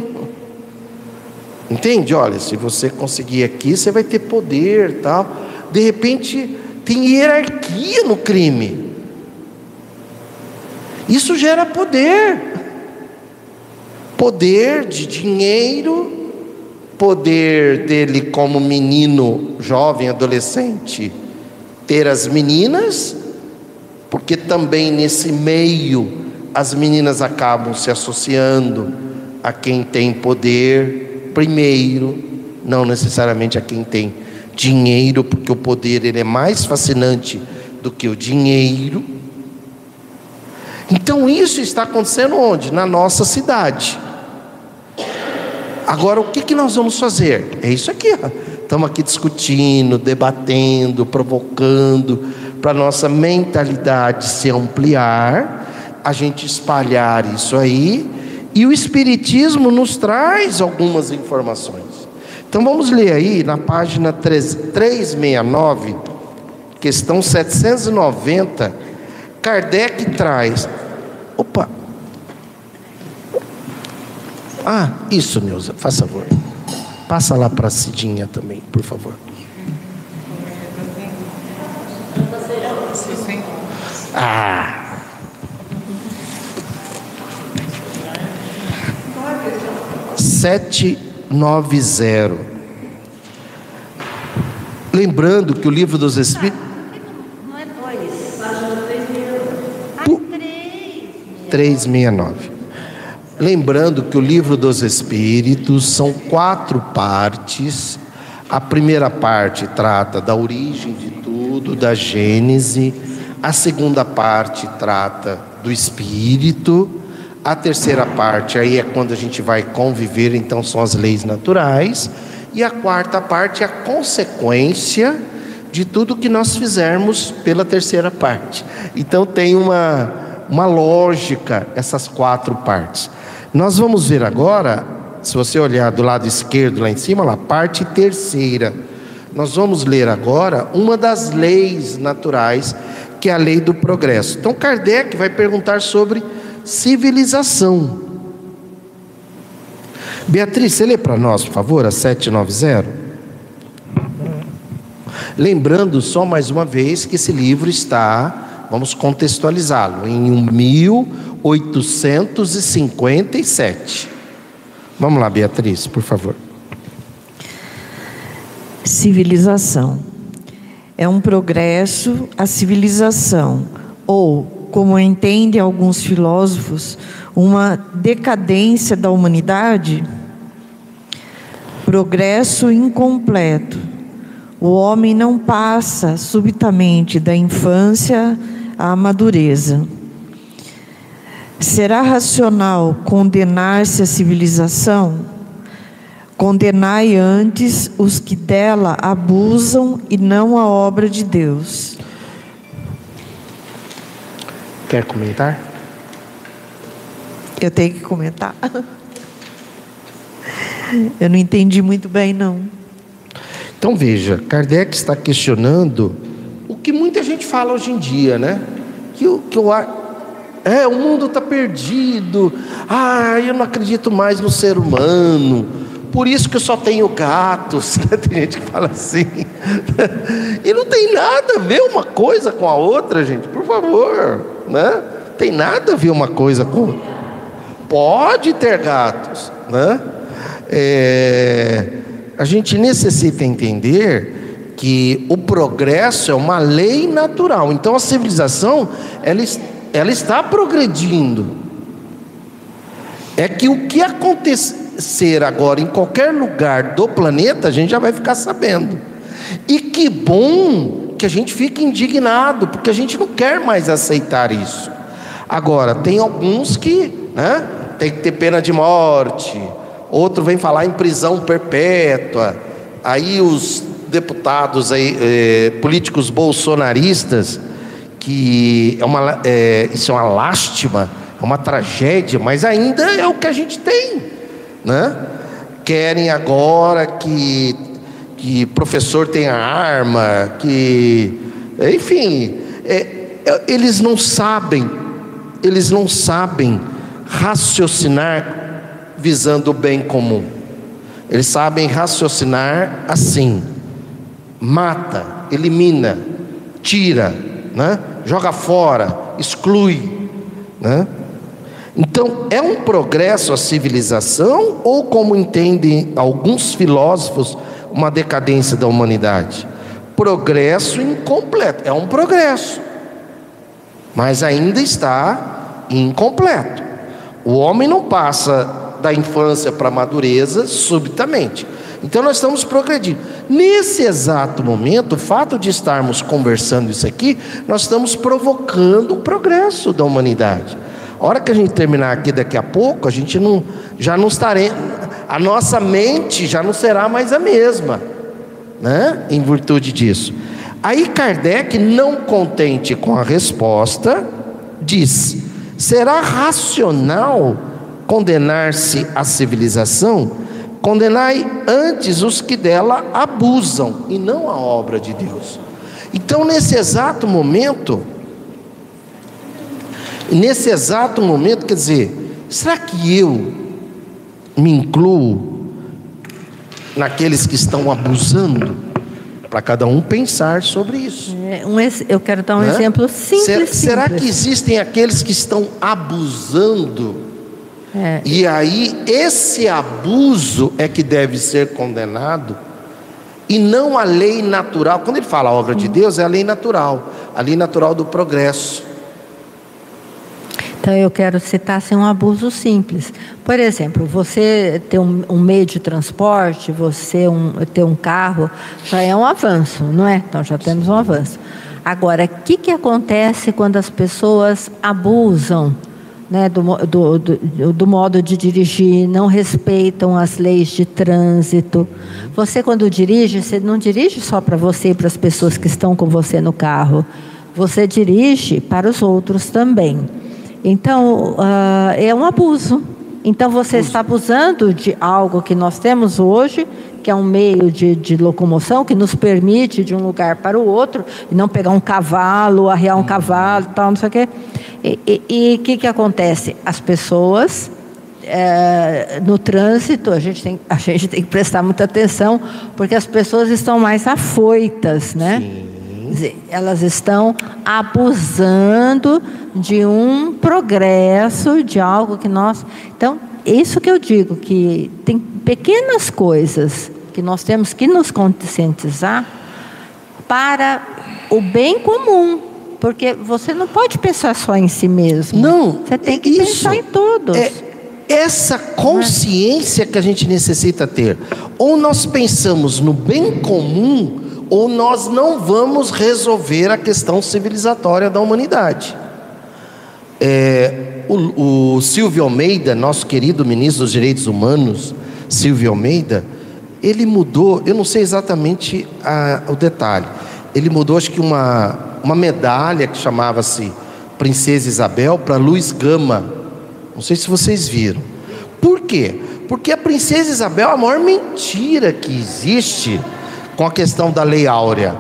Entende? Olha, se você conseguir aqui, você vai ter poder, tal. De repente, tem hierarquia no crime. Isso gera poder. Poder de dinheiro, poder dele como menino, jovem, adolescente, ter as meninas, porque também nesse meio as meninas acabam se associando a quem tem poder primeiro, não necessariamente a quem tem dinheiro, porque o poder ele é mais fascinante do que o dinheiro. Então isso está acontecendo onde? Na nossa cidade. Agora o que, que nós vamos fazer? É isso aqui. Estamos aqui discutindo, debatendo, provocando, para nossa mentalidade se ampliar a gente espalhar isso aí, e o Espiritismo nos traz algumas informações. Então vamos ler aí na página 369, questão 790, Kardec traz. Opa! Ah, isso, Neuza, faz favor. Passa lá para a Cidinha também, por favor. Ah! sete nove zero. Lembrando que o livro dos Espíritos. Não é dois. Três sessenta nove. Lembrando que o livro dos Espíritos são quatro partes. A primeira parte trata da origem de tudo, da Gênese. A segunda parte trata do Espírito. A terceira parte aí é quando a gente vai conviver, então são as leis naturais. E a quarta parte é a consequência de tudo que nós fizermos pela terceira parte. Então tem uma, uma lógica essas quatro partes. Nós vamos ver agora, se você olhar do lado esquerdo lá em cima, lá, parte terceira. Nós vamos ler agora uma das leis naturais que é a lei do progresso. Então Kardec vai perguntar sobre civilização. Beatriz, você lê para nós, por favor, a 790? Lembrando só mais uma vez que esse livro está, vamos contextualizá-lo, em 1857. Vamos lá, Beatriz, por favor. Civilização. É um progresso a civilização, ou, como entendem alguns filósofos, uma decadência da humanidade? Progresso incompleto. O homem não passa subitamente da infância à madureza. Será racional condenar-se a civilização? Condenai antes os que dela abusam e não a obra de Deus. Quer comentar? Eu tenho que comentar. Eu não entendi muito bem, não. Então veja, Kardec está questionando o que muita gente fala hoje em dia, né? Que, o, que o, é, o mundo está perdido. Ah, eu não acredito mais no ser humano por isso que eu só tenho gatos. Tem gente que fala assim. E não tem nada a ver uma coisa com a outra, gente, por favor. Né? Tem nada a ver uma coisa com. Pode ter gatos. Né? É... A gente necessita entender que o progresso é uma lei natural. Então a civilização ela, ela está progredindo. É que o que acontece ser agora em qualquer lugar do planeta, a gente já vai ficar sabendo. E que bom que a gente fique indignado, porque a gente não quer mais aceitar isso. Agora, tem alguns que né, tem que ter pena de morte, outro vem falar em prisão perpétua. Aí os deputados aí, eh, políticos bolsonaristas, que é uma, é, isso é uma lástima, é uma tragédia, mas ainda é o que a gente tem né? Querem agora que, que professor tenha arma, que. Enfim, é, é, eles não sabem, eles não sabem raciocinar visando o bem comum. Eles sabem raciocinar assim: mata, elimina, tira, né? joga fora, exclui. Né? Então, é um progresso a civilização ou, como entendem alguns filósofos, uma decadência da humanidade? Progresso incompleto. É um progresso, mas ainda está incompleto. O homem não passa da infância para a madureza subitamente. Então nós estamos progredindo. Nesse exato momento, o fato de estarmos conversando isso aqui, nós estamos provocando o progresso da humanidade. A hora que a gente terminar aqui daqui a pouco, a gente não, já não estaremos, a nossa mente já não será mais a mesma, né? Em virtude disso. Aí Kardec, não contente com a resposta, diz: será racional condenar-se à civilização? Condenai antes os que dela abusam e não a obra de Deus. Então, nesse exato momento, nesse exato momento, quer dizer, será que eu me incluo naqueles que estão abusando? Para cada um pensar sobre isso. É, eu quero dar um né? exemplo simples. Será, será simples. que existem aqueles que estão abusando? É. E aí, esse abuso é que deve ser condenado, e não a lei natural. Quando ele fala a obra de Deus, é a lei natural, a lei natural do progresso. Então eu quero citar assim, um abuso simples. Por exemplo, você ter um, um meio de transporte, você um, ter um carro, já é um avanço, não é? Então já temos um avanço. Agora, o que, que acontece quando as pessoas abusam né, do, do, do, do, modo de dirigir, não respeitam as leis de trânsito. Você, quando dirige, você não dirige só para você e para as pessoas que estão com você no carro. Você dirige para os outros também. Então, uh, é um abuso. Então, você está abusando de algo que nós temos hoje, que é um meio de, de locomoção que nos permite de um lugar para o outro, e não pegar um cavalo, arriar um cavalo, tal, não sei o quê. E o que, que acontece? As pessoas é, no trânsito, a gente, tem, a gente tem que prestar muita atenção, porque as pessoas estão mais afoitas, né? Dizer, elas estão abusando de um progresso, de algo que nós. Então, isso que eu digo, que tem pequenas coisas que nós temos que nos conscientizar para o bem comum. Porque você não pode pensar só em si mesmo. Não. Você tem que isso pensar em todos. É essa consciência que a gente necessita ter. Ou nós pensamos no bem comum, ou nós não vamos resolver a questão civilizatória da humanidade. É, o, o Silvio Almeida, nosso querido ministro dos Direitos Humanos, Silvio Almeida, ele mudou, eu não sei exatamente a, o detalhe, ele mudou acho que uma, uma medalha que chamava-se Princesa Isabel para Luiz Gama. Não sei se vocês viram. Por quê? Porque a Princesa Isabel é a maior mentira que existe com a questão da Lei Áurea.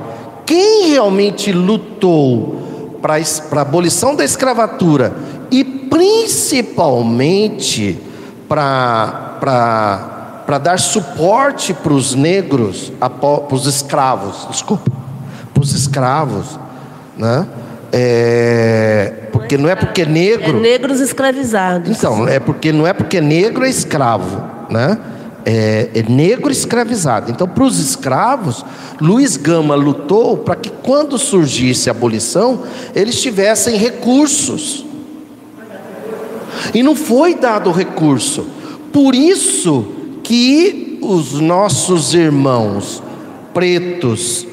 Quem realmente lutou para a abolição da escravatura e principalmente para para dar suporte para os negros, para os escravos, desculpa, para os escravos, né? É, porque não é porque é negro. É negros escravizados. Então, é porque não é porque negro é escravo, né? É, é negro escravizado. Então, para os escravos, Luiz Gama lutou para que quando surgisse a abolição, eles tivessem recursos. E não foi dado recurso. Por isso que os nossos irmãos pretos,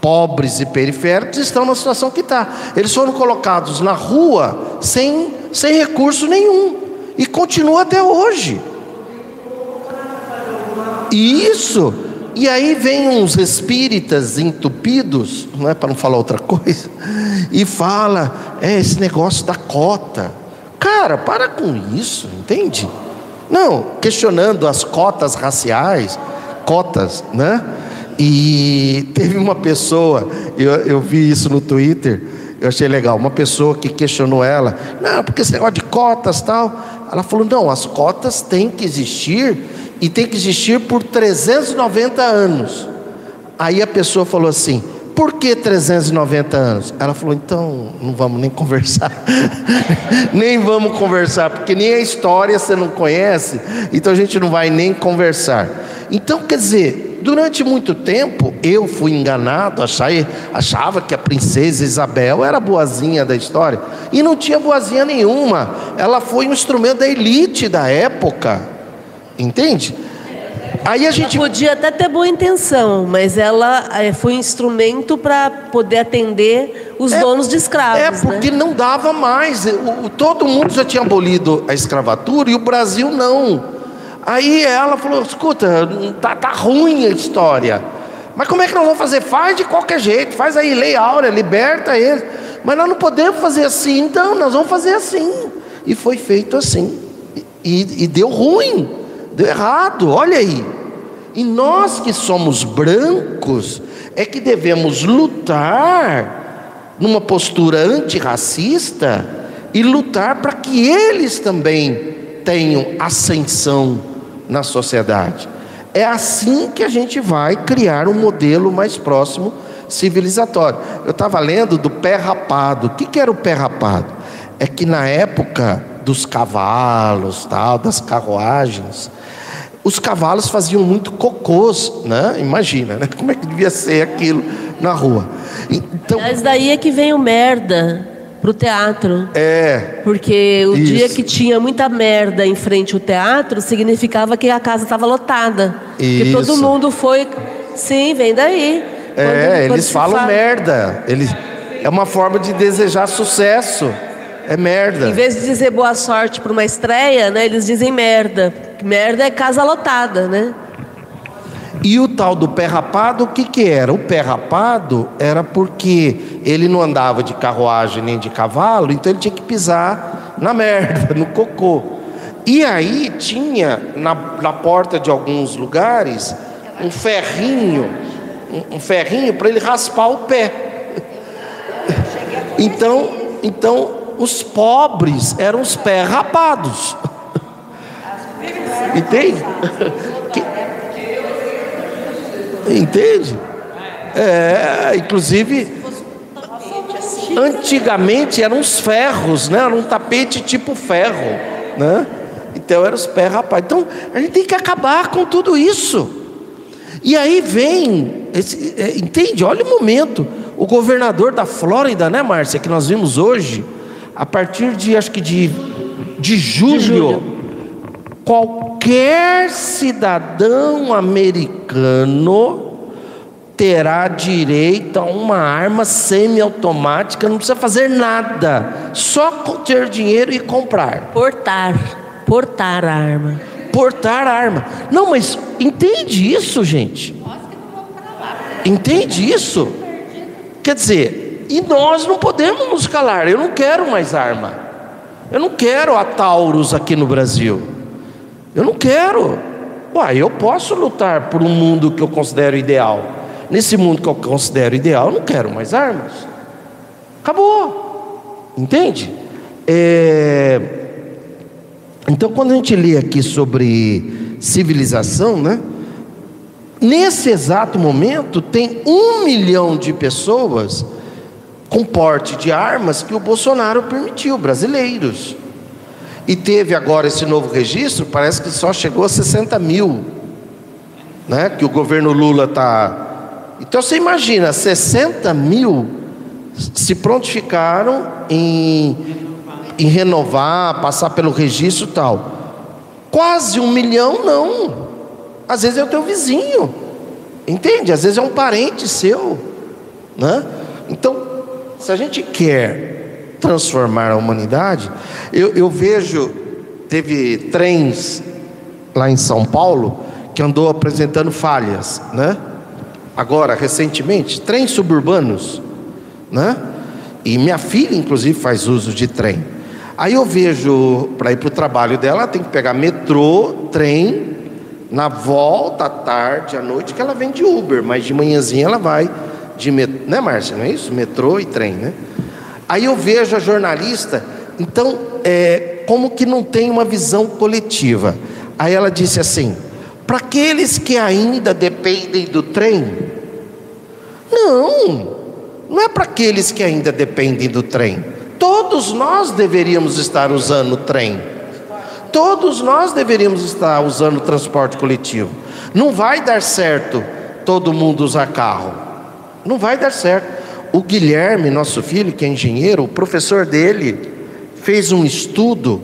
pobres e periféricos estão na situação que está. Eles foram colocados na rua sem, sem recurso nenhum. E continua até hoje. E isso, e aí vem uns espíritas entupidos, não é para não falar outra coisa, e fala, é esse negócio da cota. Cara, para com isso, entende? Não, questionando as cotas raciais, cotas, né? E teve uma pessoa, eu, eu vi isso no Twitter, eu achei legal, uma pessoa que questionou ela, não, porque esse negócio de cotas tal. Ela falou, não, as cotas têm que existir e tem que existir por 390 anos. Aí a pessoa falou assim, por que 390 anos? Ela falou: então não vamos nem conversar, nem vamos conversar, porque nem a história você não conhece, então a gente não vai nem conversar. Então, quer dizer, durante muito tempo eu fui enganado, achava, achava que a princesa Isabel era boazinha da história, e não tinha boazinha nenhuma, ela foi um instrumento da elite da época, entende? Aí a gente ela podia até ter boa intenção, mas ela é, foi um instrumento para poder atender os é, donos de escravos. É porque né? não dava mais. O, todo mundo já tinha abolido a escravatura e o Brasil não. Aí ela falou: escuta, tá, tá ruim a história. Mas como é que nós vamos fazer? Faz de qualquer jeito, faz aí lei áurea, liberta eles. Mas nós não podemos fazer assim, então nós vamos fazer assim. E foi feito assim. E, e deu ruim, deu errado, olha aí. E nós que somos brancos é que devemos lutar numa postura antirracista e lutar para que eles também tenham ascensão na sociedade. É assim que a gente vai criar um modelo mais próximo civilizatório. Eu estava lendo do pé rapado. O que, que era o pé rapado? É que na época dos cavalos, tal, das carruagens, os cavalos faziam muito cocôs, né? Imagina, né? Como é que devia ser aquilo na rua? Então, Mas daí é que vem o merda pro teatro. É. Porque o isso. dia que tinha muita merda em frente ao teatro significava que a casa estava lotada. Isso. Que todo mundo foi. Sim, vem daí. É, quando, eles falam fala... merda. Eles... É uma forma de desejar sucesso. É merda. Em vez de dizer boa sorte para uma estreia, né, eles dizem merda. Merda é casa lotada, né? E o tal do pé rapado, o que, que era? O pé rapado era porque ele não andava de carruagem nem de cavalo, então ele tinha que pisar na merda, no cocô. E aí tinha na, na porta de alguns lugares um ferrinho, um, um ferrinho para ele raspar o pé. Então, então os pobres eram os pés rapados. Entende? Entende? É, inclusive, antigamente eram os ferros, né? Era um tapete tipo ferro, né? Então eram os pés rapaz. Então a gente tem que acabar com tudo isso. E aí vem, esse, é, entende? Olha o momento. O governador da Flórida, né, Márcia, que nós vimos hoje, a partir de acho que de, de julho, de julho. qualquer cidadão americano terá direito a uma arma semiautomática, não precisa fazer nada, só ter dinheiro e comprar. Portar, portar a arma. Portar a arma. Não, mas entende isso, gente? Entende isso? Quer dizer, e nós não podemos nos calar. Eu não quero mais arma. Eu não quero a Taurus aqui no Brasil. Eu não quero. Uai, eu posso lutar por um mundo que eu considero ideal nesse mundo que eu considero ideal, eu não quero mais armas. Acabou. Entende? É... Então, quando a gente lê aqui sobre civilização, né? Nesse exato momento, tem um milhão de pessoas com porte de armas que o Bolsonaro permitiu, brasileiros. E teve agora esse novo registro, parece que só chegou a 60 mil, né? Que o governo Lula está então você imagina, 60 mil se prontificaram em, em renovar, passar pelo registro e tal. Quase um milhão não. Às vezes é o teu vizinho. Entende? Às vezes é um parente seu. Né? Então, se a gente quer transformar a humanidade, eu, eu vejo, teve trens lá em São Paulo que andou apresentando falhas, né? agora recentemente, trens suburbanos, né? E minha filha, inclusive, faz uso de trem. Aí eu vejo, para ir para o trabalho dela, tem que pegar metrô, trem, na volta à tarde, à noite, que ela vem de Uber, mas de manhãzinha ela vai de metrô, né, Márcia? Não é isso? Metrô e trem, né? Aí eu vejo a jornalista, então, é, como que não tem uma visão coletiva? Aí ela disse assim: para aqueles que ainda dependem do trem, não, não é para aqueles que ainda dependem do trem. Todos nós deveríamos estar usando o trem. Todos nós deveríamos estar usando o transporte coletivo. Não vai dar certo todo mundo usar carro. Não vai dar certo. O Guilherme, nosso filho, que é engenheiro, o professor dele fez um estudo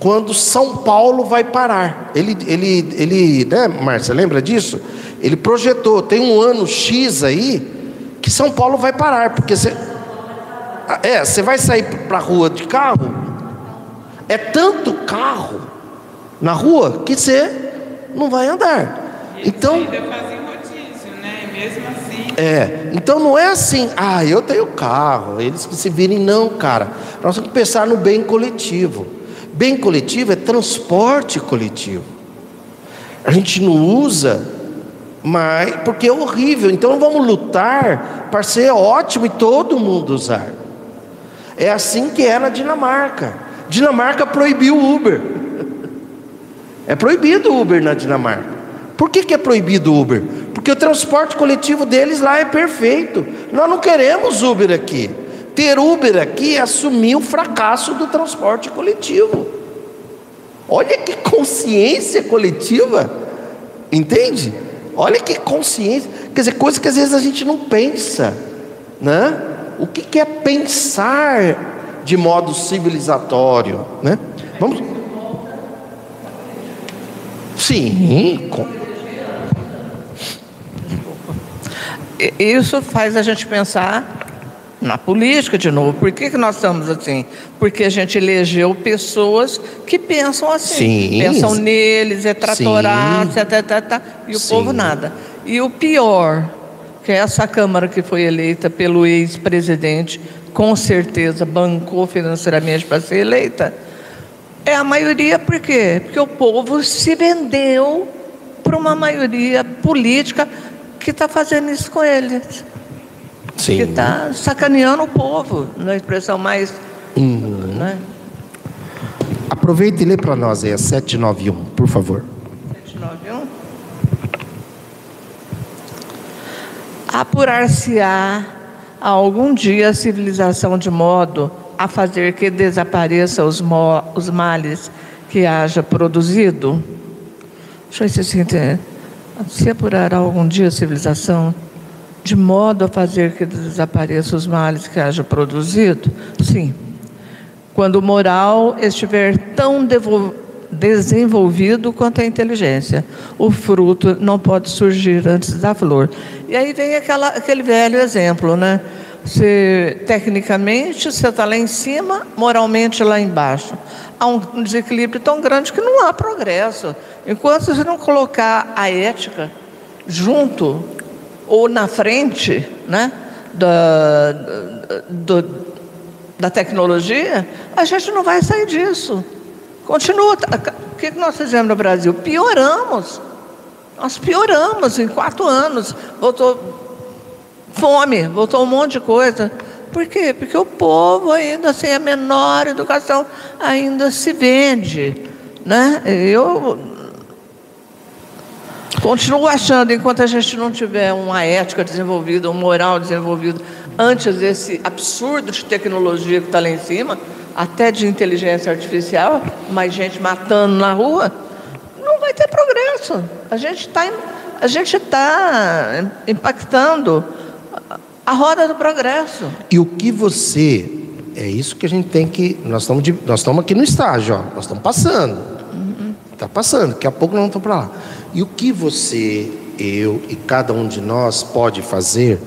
quando São Paulo vai parar. Ele, ele, ele, né, Márcia, lembra disso? Ele projetou, tem um ano X aí, que São Paulo vai parar, porque você. É, você vai sair para a rua de carro, é tanto carro na rua que você não vai andar. Então. Ainda fazem rodízio, né? Mesmo assim. É, então não é assim, ah, eu tenho carro, eles que se virem, não, cara. Nós temos que pensar no bem coletivo. Bem coletivo é transporte coletivo. A gente não usa, mas porque é horrível. Então vamos lutar para ser ótimo e todo mundo usar. É assim que é na Dinamarca. Dinamarca proibiu o Uber. É proibido o Uber na Dinamarca. Por que, que é proibido o Uber? Porque o transporte coletivo deles lá é perfeito. Nós não queremos Uber aqui. Ter Uber aqui é assumir o fracasso do transporte coletivo. Olha que consciência coletiva, entende? Olha que consciência, quer dizer, coisa que às vezes a gente não pensa, né? O que, é pensar de modo civilizatório, né? Vamos. Sim. Isso faz a gente pensar na política de novo. Por que, que nós estamos assim? Porque a gente elegeu pessoas que pensam assim, Sim. pensam neles, é tratorar, tá, tá, tá, e o Sim. povo nada. E o pior, que é essa Câmara que foi eleita pelo ex-presidente, com certeza bancou financeiramente para ser eleita, É a maioria por quê? Porque o povo se vendeu para uma maioria política que está fazendo isso com eles. Sim. Que está sacaneando o povo, na expressão mais. Uhum. Né? Aproveita e lê para nós aí a 791, por favor. 791. Apurar-se-á algum dia a civilização de modo a fazer que desapareça os, os males que haja produzido? Deixa eu ver se tem- se apurará algum dia a civilização de modo a fazer que desapareça os males que haja produzido? Sim. Quando o moral estiver tão desenvolvido quanto a inteligência, o fruto não pode surgir antes da flor. E aí vem aquela, aquele velho exemplo, né? Você, tecnicamente, você está lá em cima, moralmente lá embaixo. Há um desequilíbrio tão grande que não há progresso. Enquanto você não colocar a ética junto ou na frente né, da, do, da tecnologia, a gente não vai sair disso. Continua. O que que nós fizemos no Brasil? Pioramos. Nós pioramos em quatro anos. Voltou fome, voltou um monte de coisa. Por quê? Porque o povo ainda sem a menor educação ainda se vende. Né? Eu continuo achando, enquanto a gente não tiver uma ética desenvolvida, um moral desenvolvido, antes desse absurdo de tecnologia que está lá em cima, até de inteligência artificial, mais gente matando na rua, não vai ter progresso. A gente está a gente está impactando a roda do progresso. E o que você. É isso que a gente tem que. Nós estamos, de- nós estamos aqui no estágio, ó. Nós estamos passando. Está passando, daqui a pouco nós vamos para lá. E o que você, eu e cada um de nós pode fazer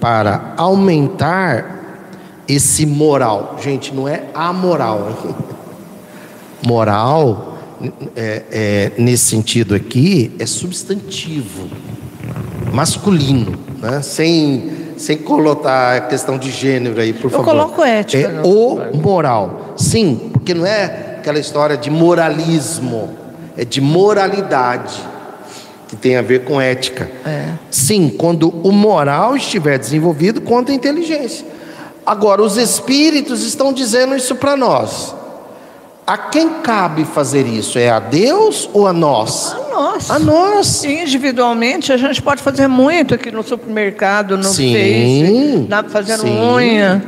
para aumentar esse moral? Gente, não é a moral. hein? Moral, é, é, nesse sentido aqui, é substantivo masculino, né? sem, sem colocar a questão de gênero aí, por favor. coloco ética, É não. o moral. Sim, porque não é aquela história de moralismo, é de moralidade, que tem a ver com ética. É. Sim, quando o moral estiver desenvolvido, quanto a inteligência. Agora, os espíritos estão dizendo isso para nós. A quem cabe fazer isso? É a Deus ou a nós? A nós. A nós. Individualmente, a gente pode fazer muito aqui no supermercado, no Sim, Face, na, fazendo sim. Uhum. unha.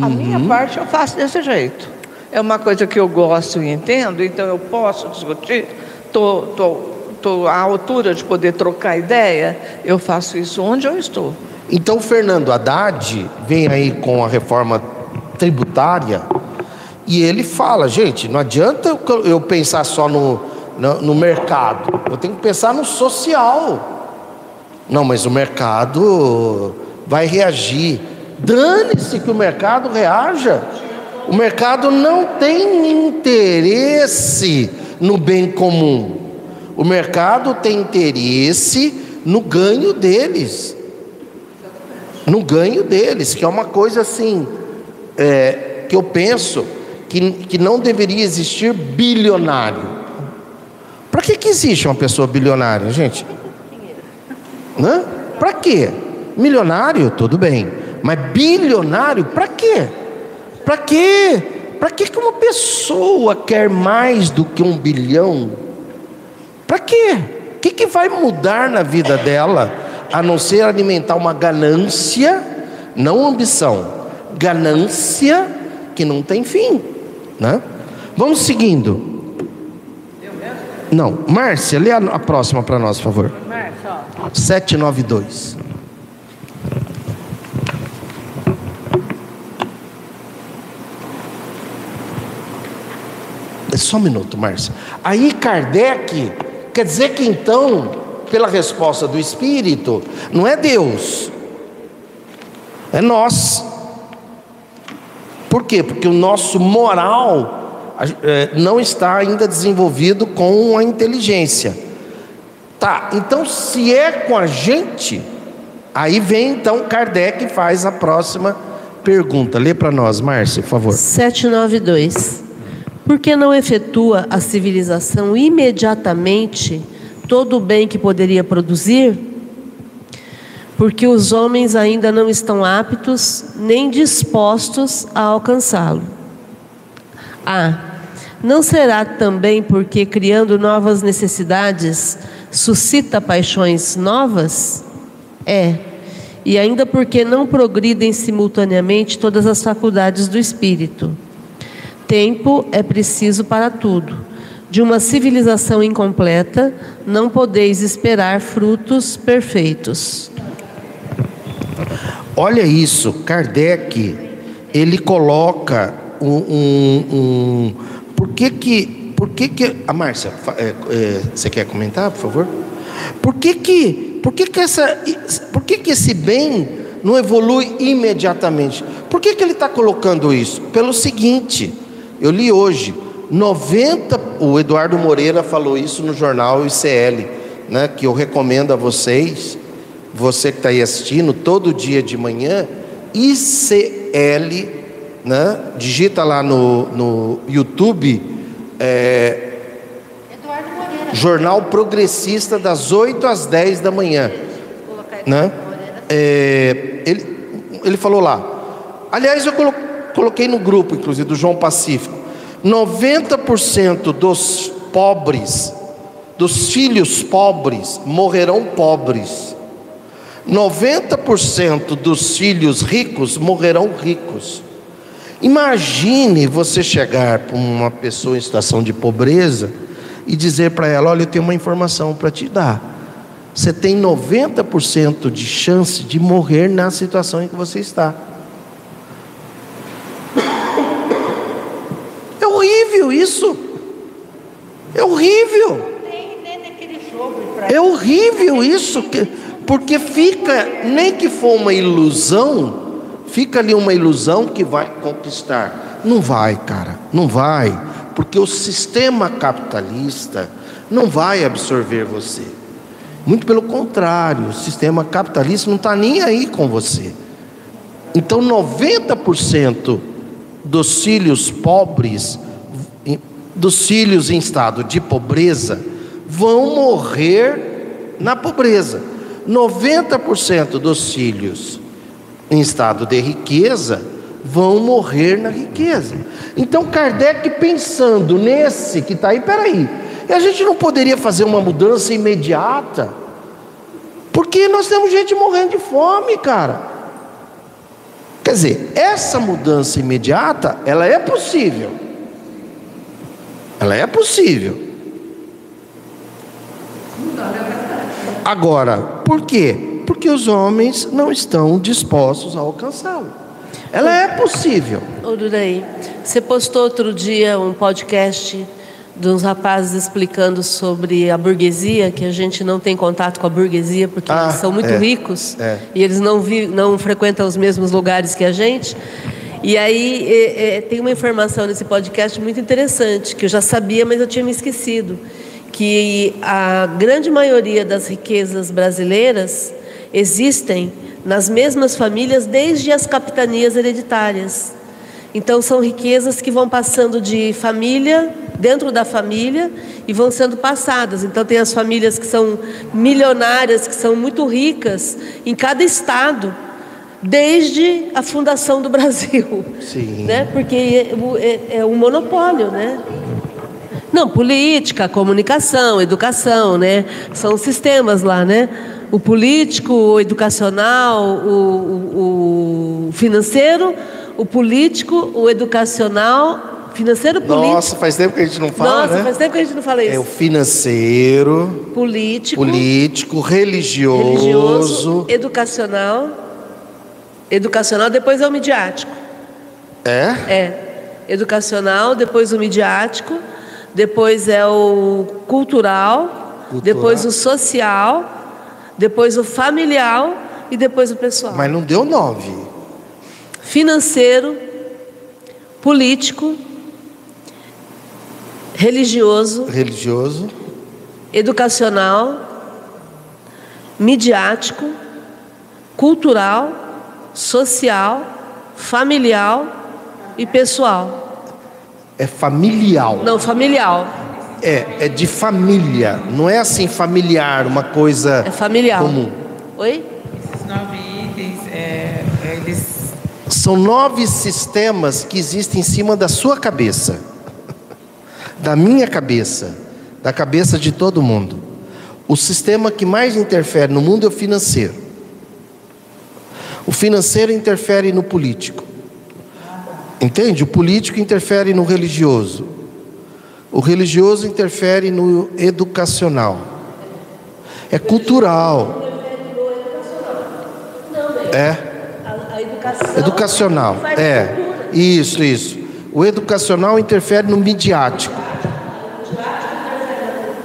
A minha parte eu faço desse jeito. É uma coisa que eu gosto e entendo, então eu posso discutir, estou tô, tô, tô à altura de poder trocar ideia, eu faço isso onde eu estou. Então, Fernando Haddad vem aí com a reforma tributária e ele fala: gente, não adianta eu- pensar só no, no, no mercado, eu tenho que pensar no social. Não, mas o mercado vai reagir. Dane-se que o mercado reaja. O mercado não tem interesse no bem comum. O mercado tem interesse no ganho deles no ganho deles, que é uma coisa assim, é, que eu penso que, que não deveria existir bilionário. Para que, que existe uma pessoa bilionária, gente? Né? Para quê? Milionário, tudo bem, mas bilionário, para quê? Para quê? Para que uma pessoa quer mais do que um bilhão? Para quê? O que, que vai mudar na vida dela, a não ser alimentar uma ganância, não ambição, ganância que não tem fim, né? Vamos seguindo. Não, Márcia, lê a, próxima para nós, por favor. 792. É só um minuto, Márcia. Aí Kardec quer dizer que então, pela resposta do Espírito, não é Deus, é nós. Por quê? Porque o nosso moral é, não está ainda desenvolvido com a inteligência. Tá, então se é com a gente, aí vem então Kardec e faz a próxima pergunta. Lê para nós, Márcia, por favor. 792. Por que não efetua a civilização imediatamente todo o bem que poderia produzir? Porque os homens ainda não estão aptos nem dispostos a alcançá-lo. A. Não será também porque criando novas necessidades suscita paixões novas? É. E ainda porque não progridem simultaneamente todas as faculdades do espírito. Tempo é preciso para tudo. De uma civilização incompleta, não podeis esperar frutos perfeitos. Olha isso, Kardec, ele coloca um. um, um por que que. Por que que. A Márcia, é, é, você quer comentar, por favor? Por que que. Por que que, essa, por que, que esse bem não evolui imediatamente? Por que, que ele está colocando isso? Pelo seguinte, eu li hoje, 90, o Eduardo Moreira falou isso no jornal ICL, né, que eu recomendo a vocês, você que está aí assistindo, todo dia de manhã, ICL, né, digita lá no, no YouTube, é, Jornal Progressista, das 8 às 10 da manhã. Né? É, ele, ele falou lá. Aliás, eu coloquei no grupo, inclusive, do João Pacífico. 90% dos pobres, dos filhos pobres, morrerão pobres. 90% dos filhos ricos morrerão ricos. Imagine você chegar para uma pessoa em situação de pobreza e dizer para ela: Olha, eu tenho uma informação para te dar. Você tem 90% de chance de morrer na situação em que você está. É horrível isso. É horrível. É horrível isso, porque fica, nem que for uma ilusão, fica ali uma ilusão que vai conquistar. Não vai, cara, não vai porque o sistema capitalista não vai absorver você. Muito pelo contrário, o sistema capitalista não está nem aí com você. Então, 90% dos filhos pobres, dos filhos em estado de pobreza, vão morrer na pobreza. 90% dos filhos em estado de riqueza vão morrer na riqueza. Então Kardec pensando nesse que está aí, peraí, a gente não poderia fazer uma mudança imediata? Porque nós temos gente morrendo de fome, cara. Quer dizer, essa mudança imediata, ela é possível. Ela é possível. Agora, por quê? Porque os homens não estão dispostos a alcançá-lo. Ela é possível. Ô, Durei, você postou outro dia um podcast de uns rapazes explicando sobre a burguesia, que a gente não tem contato com a burguesia porque ah, eles são muito é, ricos é. e eles não, vi, não frequentam os mesmos lugares que a gente. E aí é, tem uma informação nesse podcast muito interessante, que eu já sabia, mas eu tinha me esquecido, que a grande maioria das riquezas brasileiras existem nas mesmas famílias desde as capitanias hereditárias. Então são riquezas que vão passando de família dentro da família e vão sendo passadas. Então tem as famílias que são milionárias, que são muito ricas em cada estado, desde a fundação do Brasil. Sim. Né? Porque é, é, é um monopólio, né? Não, política, comunicação, educação, né? São sistemas lá, né? o político, o educacional, o, o, o financeiro, o político, o educacional, financeiro, político. Nossa, faz tempo que a gente não fala, Nossa, né? faz tempo que a gente não fala isso. É o financeiro, político, político, religioso, religioso educacional, educacional, depois é o midiático. É? É. Educacional, depois o midiático, depois é o cultural, Cultural. depois o social, depois o familiar e depois o pessoal. Mas não deu nove. Financeiro, político, religioso, Religioso, educacional, midiático, cultural, social, familiar e pessoal. É familial. Não, familiar. É, é de família. Não é assim familiar, uma coisa É familiar. comum. Oi? Esses nove itens, é, eles São nove sistemas que existem em cima da sua cabeça, da minha cabeça, da cabeça de todo mundo. O sistema que mais interfere no mundo é o financeiro. O financeiro interfere no político. Entende? O político interfere no religioso. O religioso interfere no educacional. É cultural. É. Educacional. É. Isso, isso. O educacional interfere no midiático.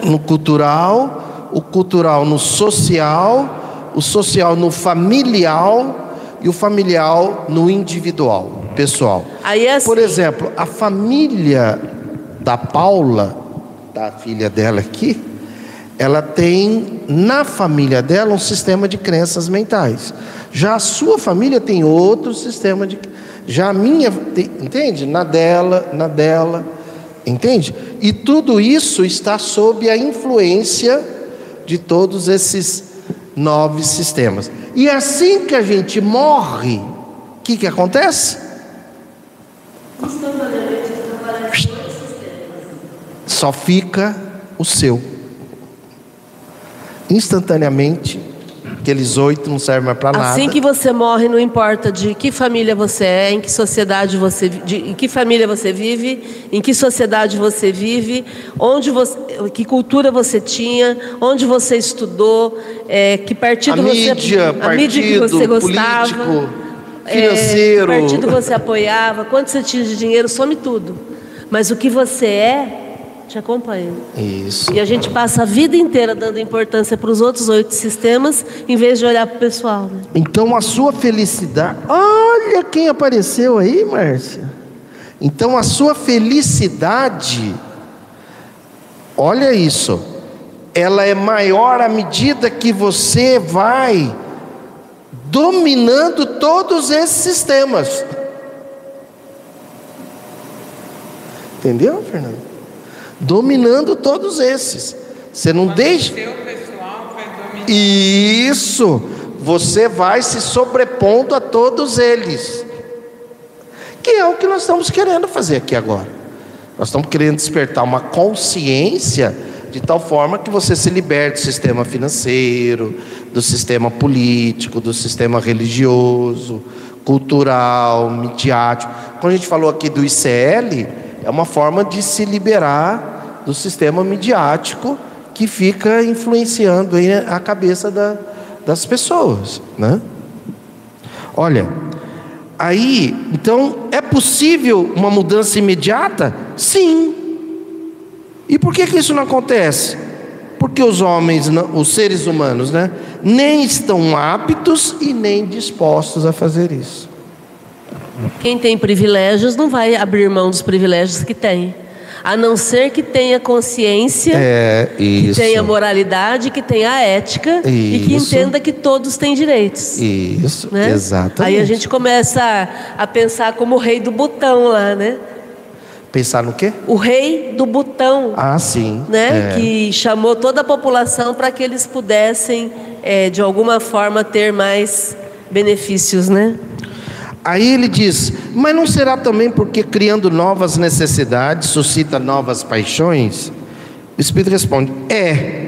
No cultural, o cultural no social, o social no familiar e o familiar no individual, pessoal. Aí é assim, Por exemplo, a família da Paula, da filha dela aqui, ela tem na família dela um sistema de crenças mentais. Já a sua família tem outro sistema de. Já a minha, tem- entende? Na dela, na dela, entende? E tudo isso está sob a influência de todos esses nove sistemas. E assim que a gente morre, o que, que acontece? Só fica o seu. Instantaneamente, aqueles oito não servem mais para nada. Assim que você morre, não importa de que família você é, em que sociedade você, de, em que família você vive, em que sociedade você vive, onde você, que cultura você tinha, onde você estudou, é, que partido a você, mídia, a partido, mídia que você gostava, político, financeiro. que partido você apoiava, quanto você tinha de dinheiro, some tudo. Mas o que você é te acompanha. Isso. E a gente passa a vida inteira dando importância para os outros oito sistemas, em vez de olhar para o pessoal. Né? Então a sua felicidade. Olha quem apareceu aí, Márcia. Então a sua felicidade. Olha isso. Ela é maior à medida que você vai dominando todos esses sistemas. Entendeu, Fernando? Dominando todos esses. Você não deixa. vai dominar. Isso, você vai se sobrepondo a todos eles. Que é o que nós estamos querendo fazer aqui agora. Nós estamos querendo despertar uma consciência de tal forma que você se liberte do sistema financeiro, do sistema político, do sistema religioso, cultural, midiático. Quando a gente falou aqui do ICL, é uma forma de se liberar do sistema midiático que fica influenciando a cabeça da- das pessoas, né? Olha, aí, então, é possível uma mudança imediata? Sim. E por que, que isso não acontece? Porque os homens, os seres humanos, né, nem estão aptos e nem dispostos a fazer isso. Quem tem privilégios não vai abrir mão dos privilégios que tem. A não ser que tenha consciência, É que isso. tenha moralidade, que tenha ética e que Isso. entenda que todos têm direitos. Isso, né? exatamente. Aí a gente começa a, a pensar como o rei do botão lá, né? Pensar no quê? O rei do botão, Ah, sim. né? é. Que chamou toda a população para que eles pudessem, eh, de alguma forma, ter mais benefícios, né? Aí ele diz: Mas não será também porque criando novas necessidades suscita novas paixões? O Espírito responde: É.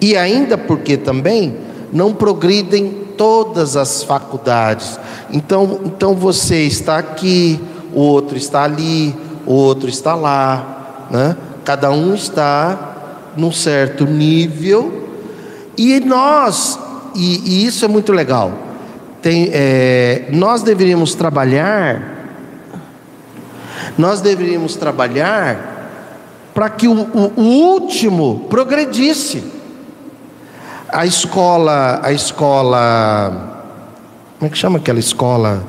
E ainda porque também não progridem todas as faculdades. Então, então você está aqui, o outro está ali, outro está lá, né? Cada um está num certo nível e nós, e, e isso é muito legal. Tem, é, nós deveríamos trabalhar, nós deveríamos trabalhar para que o, o- o último progredisse. A escola, a escola, como é que chama aquela escola?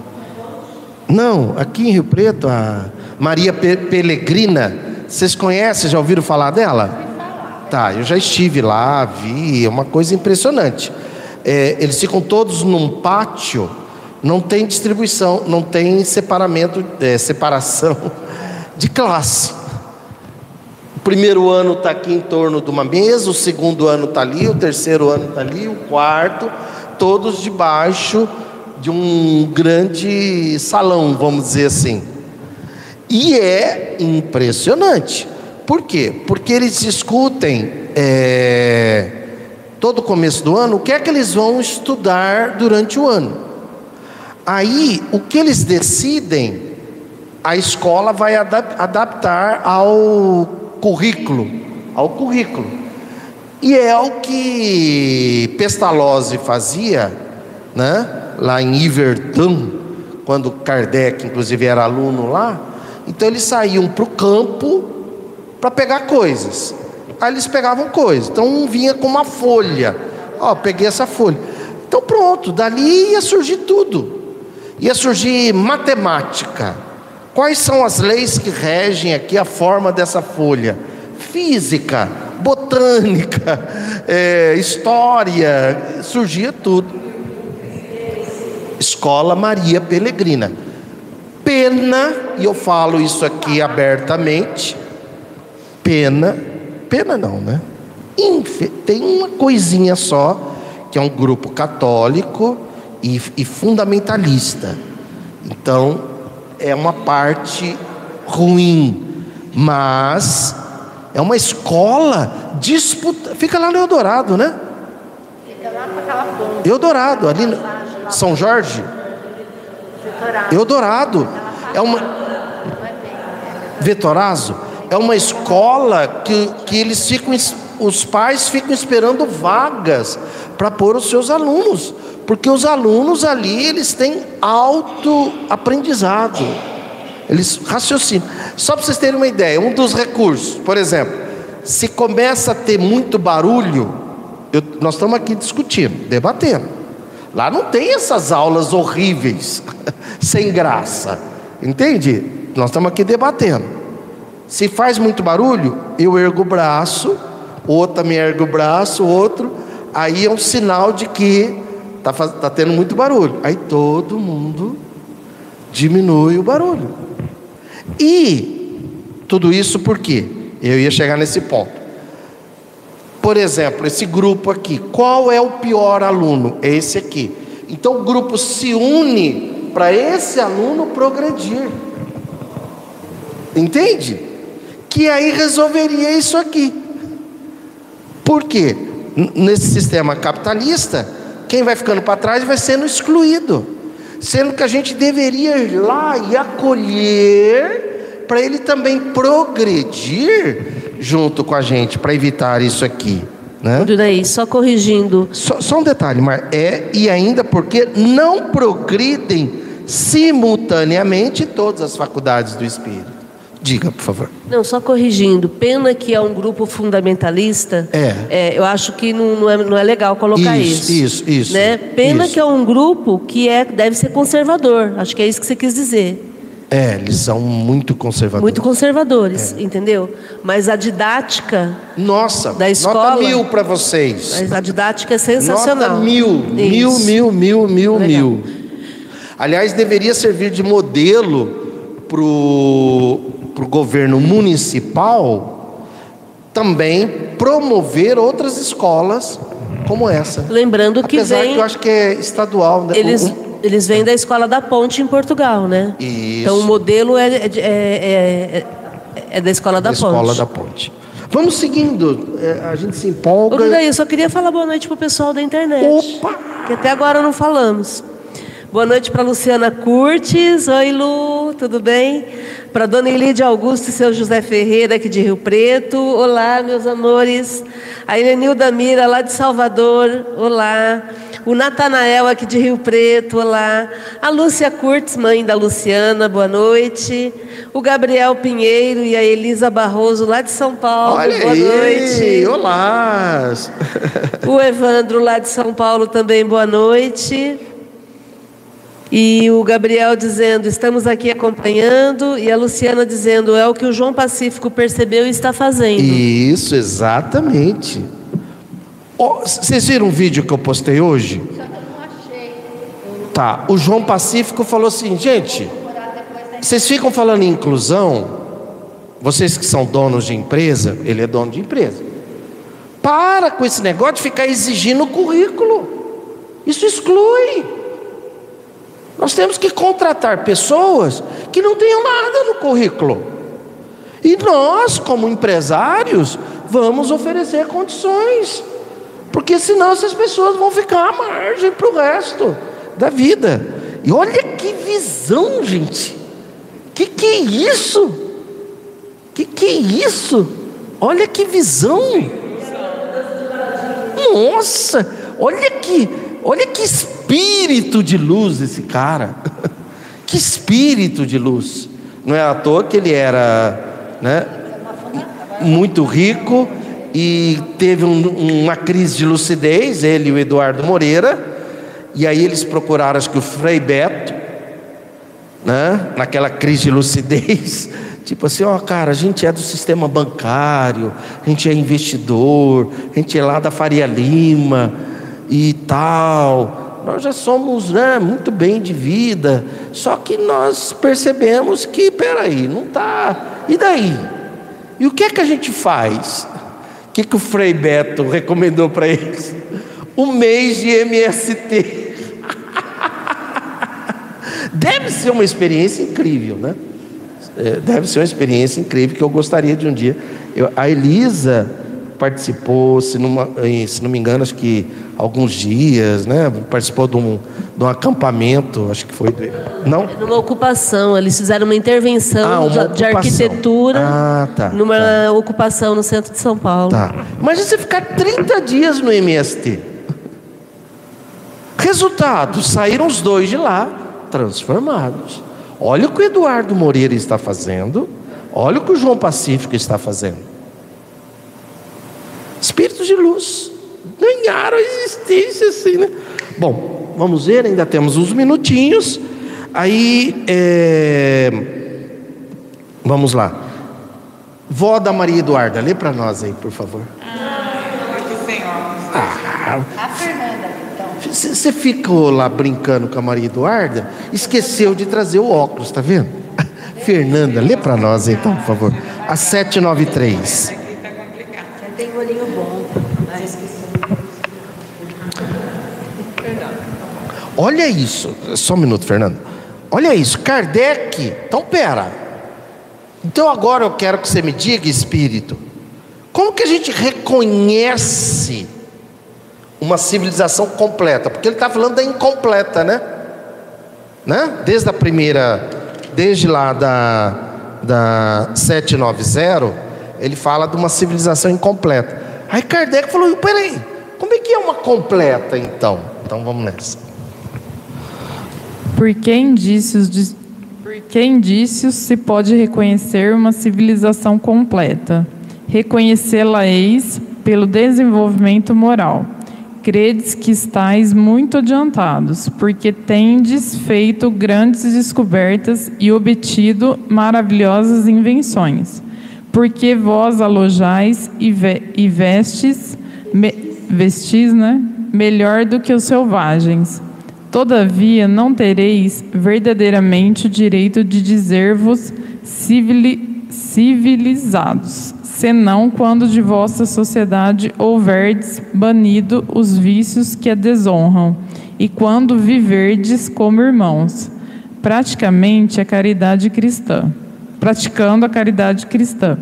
Não, aqui em Rio Preto, a Maria Pe- Pelegrina, vocês conhecem, já ouviram falar dela? Tá, eu já estive lá, vi, é uma coisa impressionante. É, eles ficam todos num pátio, não tem distribuição, não tem separamento, é, separação de classe. O primeiro ano está aqui em torno de uma mesa, o segundo ano está ali, o terceiro ano está ali, o quarto, todos debaixo de um grande salão, vamos dizer assim. E é impressionante. Por quê? Porque eles discutem é, todo começo do ano o que é que eles vão estudar durante o ano. Aí, o que eles decidem, a escola vai adap adaptar ao currículo, ao currículo. E é o que Pestalozzi fazia, né? Lá em Iverton, quando Kardec, inclusive, era aluno lá. Então eles saíam para o campo para pegar coisas. Aí eles pegavam coisas. Então um vinha com uma folha. Ó, peguei essa folha. Então pronto, dali ia surgir tudo. Ia surgir matemática. Quais são as leis que regem aqui a forma dessa folha? Física, botânica, é, história, surgia tudo. Escola Maria Pelegrina. Pena, e eu falo isso aqui abertamente, pena, pena não, né? Tem uma coisinha só, que é um grupo católico e, e fundamentalista. Então, é uma parte ruim, mas é uma escola disputa. Fica lá no Eldorado, né? Fica lá com aquela ponte. Eldorado, ali no São Jorge. Eldorado. É uma. Vetorazo. É uma escola que, que eles ficam. Os pais ficam esperando vagas para pôr os seus alunos. Porque os alunos ali, eles têm alto aprendizado. Eles raciocinam. Só para vocês terem uma ideia, um dos recursos, por exemplo, se começa a ter muito barulho, eu, nós estamos aqui discutindo, debatendo. Lá não tem essas aulas horríveis, sem graça. Entende? Nós estamos aqui debatendo. Se faz muito barulho, eu ergo o braço, outro também ergue o braço, outro, aí é um sinal de que está tá tendo muito barulho. Aí todo mundo diminui o barulho. E tudo isso por quê? Eu ia chegar nesse ponto. Por exemplo, esse grupo aqui, qual é o pior aluno? É esse aqui. Então o grupo se une para esse aluno progredir. Entende? Que aí resolveria isso aqui. Por quê? Nesse sistema capitalista, quem vai ficando para trás vai sendo excluído. Sendo que a gente deveria ir lá e acolher para ele também progredir junto com a gente, para evitar isso aqui. Né? Daí, só corrigindo. Só, só um detalhe, Mar, é e ainda porque não progridem simultaneamente todas as faculdades do espírito. Diga, por favor. Não, só corrigindo. Pena que é um grupo fundamentalista. É. eu acho que não, não, é, não é legal colocar Isso, isso. isso, isso, Né? Pena isso. que é um grupo que é, deve ser conservador. Acho que é isso que você quis dizer. É, eles são muito conservadores. Muito conservadores, É. entendeu? Mas a didática, Nossa, Da escola. nota mil para vocês. mas a didática é sensacional. Nota mil, mil, Isso. mil, mil, mil, Legal. mil. Aliás, deveria servir de modelo para o governo municipal também promover outras escolas como essa. Lembrando que Apesar vem, que eu acho que é estadual. Né? eles, Um- eles vêm da Escola da Ponte em Portugal, né? Isso. Então o modelo é, é, é, é- é da Escola da, da Ponte. escola da ponte. Vamos seguindo, é, a gente se Ô, empolga. Dudaí, eu só queria falar boa noite pro pessoal da internet. Opa! Que até agora não falamos. Boa noite para Luciana Curtis. Oi, Lu, tudo bem? Para Dona Elide Augusto e seu José Ferreira, aqui de Rio Preto. Olá, meus amores. A Irenilda Mira, lá de Salvador. Olá. O Natanael, aqui de Rio Preto. Olá. A Lúcia Curtis, mãe da Luciana. Boa noite. O Gabriel Pinheiro e a Elisa Barroso, lá de São Paulo. Olha boa aí, noite. olá. O Evandro lá de São Paulo também, boa noite. E o Gabriel dizendo, estamos aqui acompanhando. E a Luciana dizendo, é o que o João Pacífico percebeu e está fazendo. Isso, exatamente. Vocês viram o vídeo que eu postei hoje? Tá. O João Pacífico falou assim, gente, vocês ficam falando em inclusão, vocês que são donos de empresa, ele é dono de empresa. Para com esse negócio de ficar exigindo o currículo. Isso exclui. Nós temos que contratar pessoas que não tenham nada no currículo. E nós, como empresários, vamos oferecer condições. Porque senão essas pessoas vão ficar à margem para o resto da vida. E olha que visão, gente. Que que é isso? Que que é isso? Olha que visão. Nossa, olha que, olha que espírito de luz esse cara. Que espírito de luz. Não é à toa que ele era, né, muito rico e teve um, uma crise de lucidez, ele e o Eduardo Moreira, e aí eles procuraram, acho que o Frei Beto, né, naquela crise de lucidez, tipo assim, ó, cara, a gente é do sistema bancário, a gente é investidor, a gente é lá da Faria Lima e tal, nós já somos né, muito bem de vida, só que nós percebemos que, peraí, não está, e daí? E o que é que a gente faz? O que, que o Frei Beto recomendou para eles? Um mês de MST. Deve ser uma experiência incrível, né? É, deve ser uma experiência incrível que eu gostaria de um dia. Eu, a Elisa participou, se não, se não me engano, acho que alguns dias, né? Participou de um, de um acampamento, acho que foi. Não? Numa ocupação, eles fizeram uma intervenção Ah, uma de- de arquitetura Ah, tá, numa ocupação no centro de São Paulo. Tá. Imagina você ficar 30 dias no MST. Resultado: saíram os dois de lá transformados. Olha o que o Eduardo Moreira está fazendo, olha o que o João Pacífico está fazendo. Espíritos de luz ganharam a existência assim, né? Bom, vamos ver, ainda temos uns minutinhos. Aí, é, vamos lá. Vó da Maria Eduarda, lê para nós aí, por favor. Óculos. Ah, A Fernanda, então. você você ficou lá brincando com a Maria Eduarda, esqueceu de trazer o óculos, tá vendo? Fernanda, lê para nós então, por favor. A 793. Aqui tá complicado. Tem olhinho bom, mas Olha isso, só um minuto, Fernando. Olha isso, Kardec. Então, pera. Então, agora eu quero que você me diga, espírito, como que a gente reconhece uma civilização completa? Porque ele está falando da incompleta, né? né? Desde a primeira, desde lá da, da 790, ele fala de uma civilização incompleta. Aí Kardec falou: peraí, como é que é uma completa então? Então vamos nessa. Por que indícios de- indícios se pode reconhecer uma civilização completa? Reconhecê-la-eis pelo desenvolvimento moral. Credes que estáis muito adiantados, porque tendes feito grandes descobertas e obtido maravilhosas invenções. Porque vós alojais e, ve e vestes, me- vestis, né? melhor do que os selvagens. Todavia, não tereis verdadeiramente o direito de dizer-vos civili- civilizados, senão quando de vossa sociedade houverdes banido os vícios que a desonram, e quando viverdes como irmãos, praticamente a caridade cristã, praticando a caridade cristã.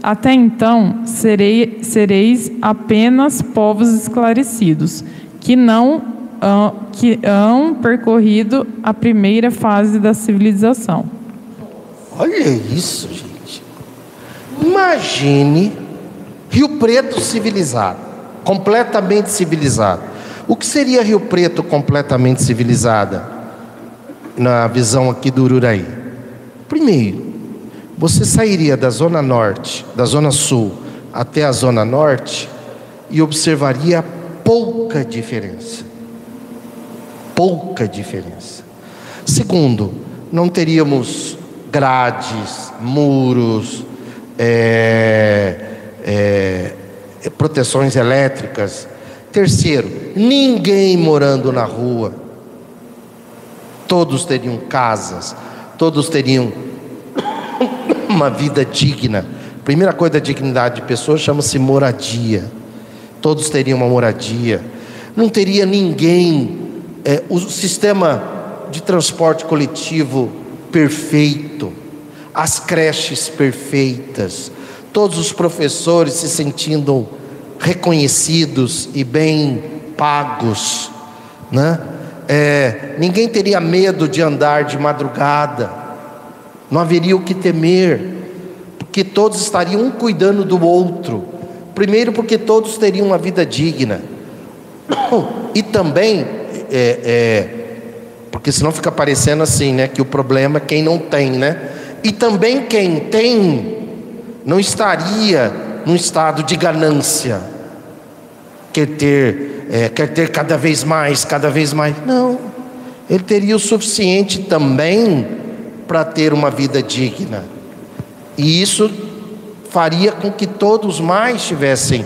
Até então, serei- sereis apenas povos esclarecidos, que não que hão percorrido a primeira fase da civilização. Olha isso, gente. Imagine Rio Preto civilizado, completamente civilizado. O que seria Rio Preto completamente civilizada? Na visão aqui do Ururaí. Primeiro, você sairia da zona norte, da zona sul até a zona norte e observaria pouca diferença. Pouca diferença. Segundo, não teríamos grades, muros, é, é, proteções elétricas. Terceiro, ninguém morando na rua. Todos teriam casas, todos teriam uma vida digna. Primeira coisa da dignidade de pessoa chama-se moradia. Todos teriam uma moradia. Não teria ninguém. É, o sistema de transporte coletivo perfeito, as creches perfeitas, todos os professores se sentindo reconhecidos e bem pagos, né? É, ninguém teria medo de andar de madrugada, não haveria o que temer, porque todos estariam um cuidando do outro. Primeiro, porque todos teriam uma vida digna, e também, é, é, porque senão fica parecendo assim, né? Que o problema é quem não tem, né? E também quem tem não estaria num estado de ganância, quer ter, é, quer ter cada vez mais, cada vez mais. Não, ele teria o suficiente também para ter uma vida digna. E isso faria com que todos mais tivessem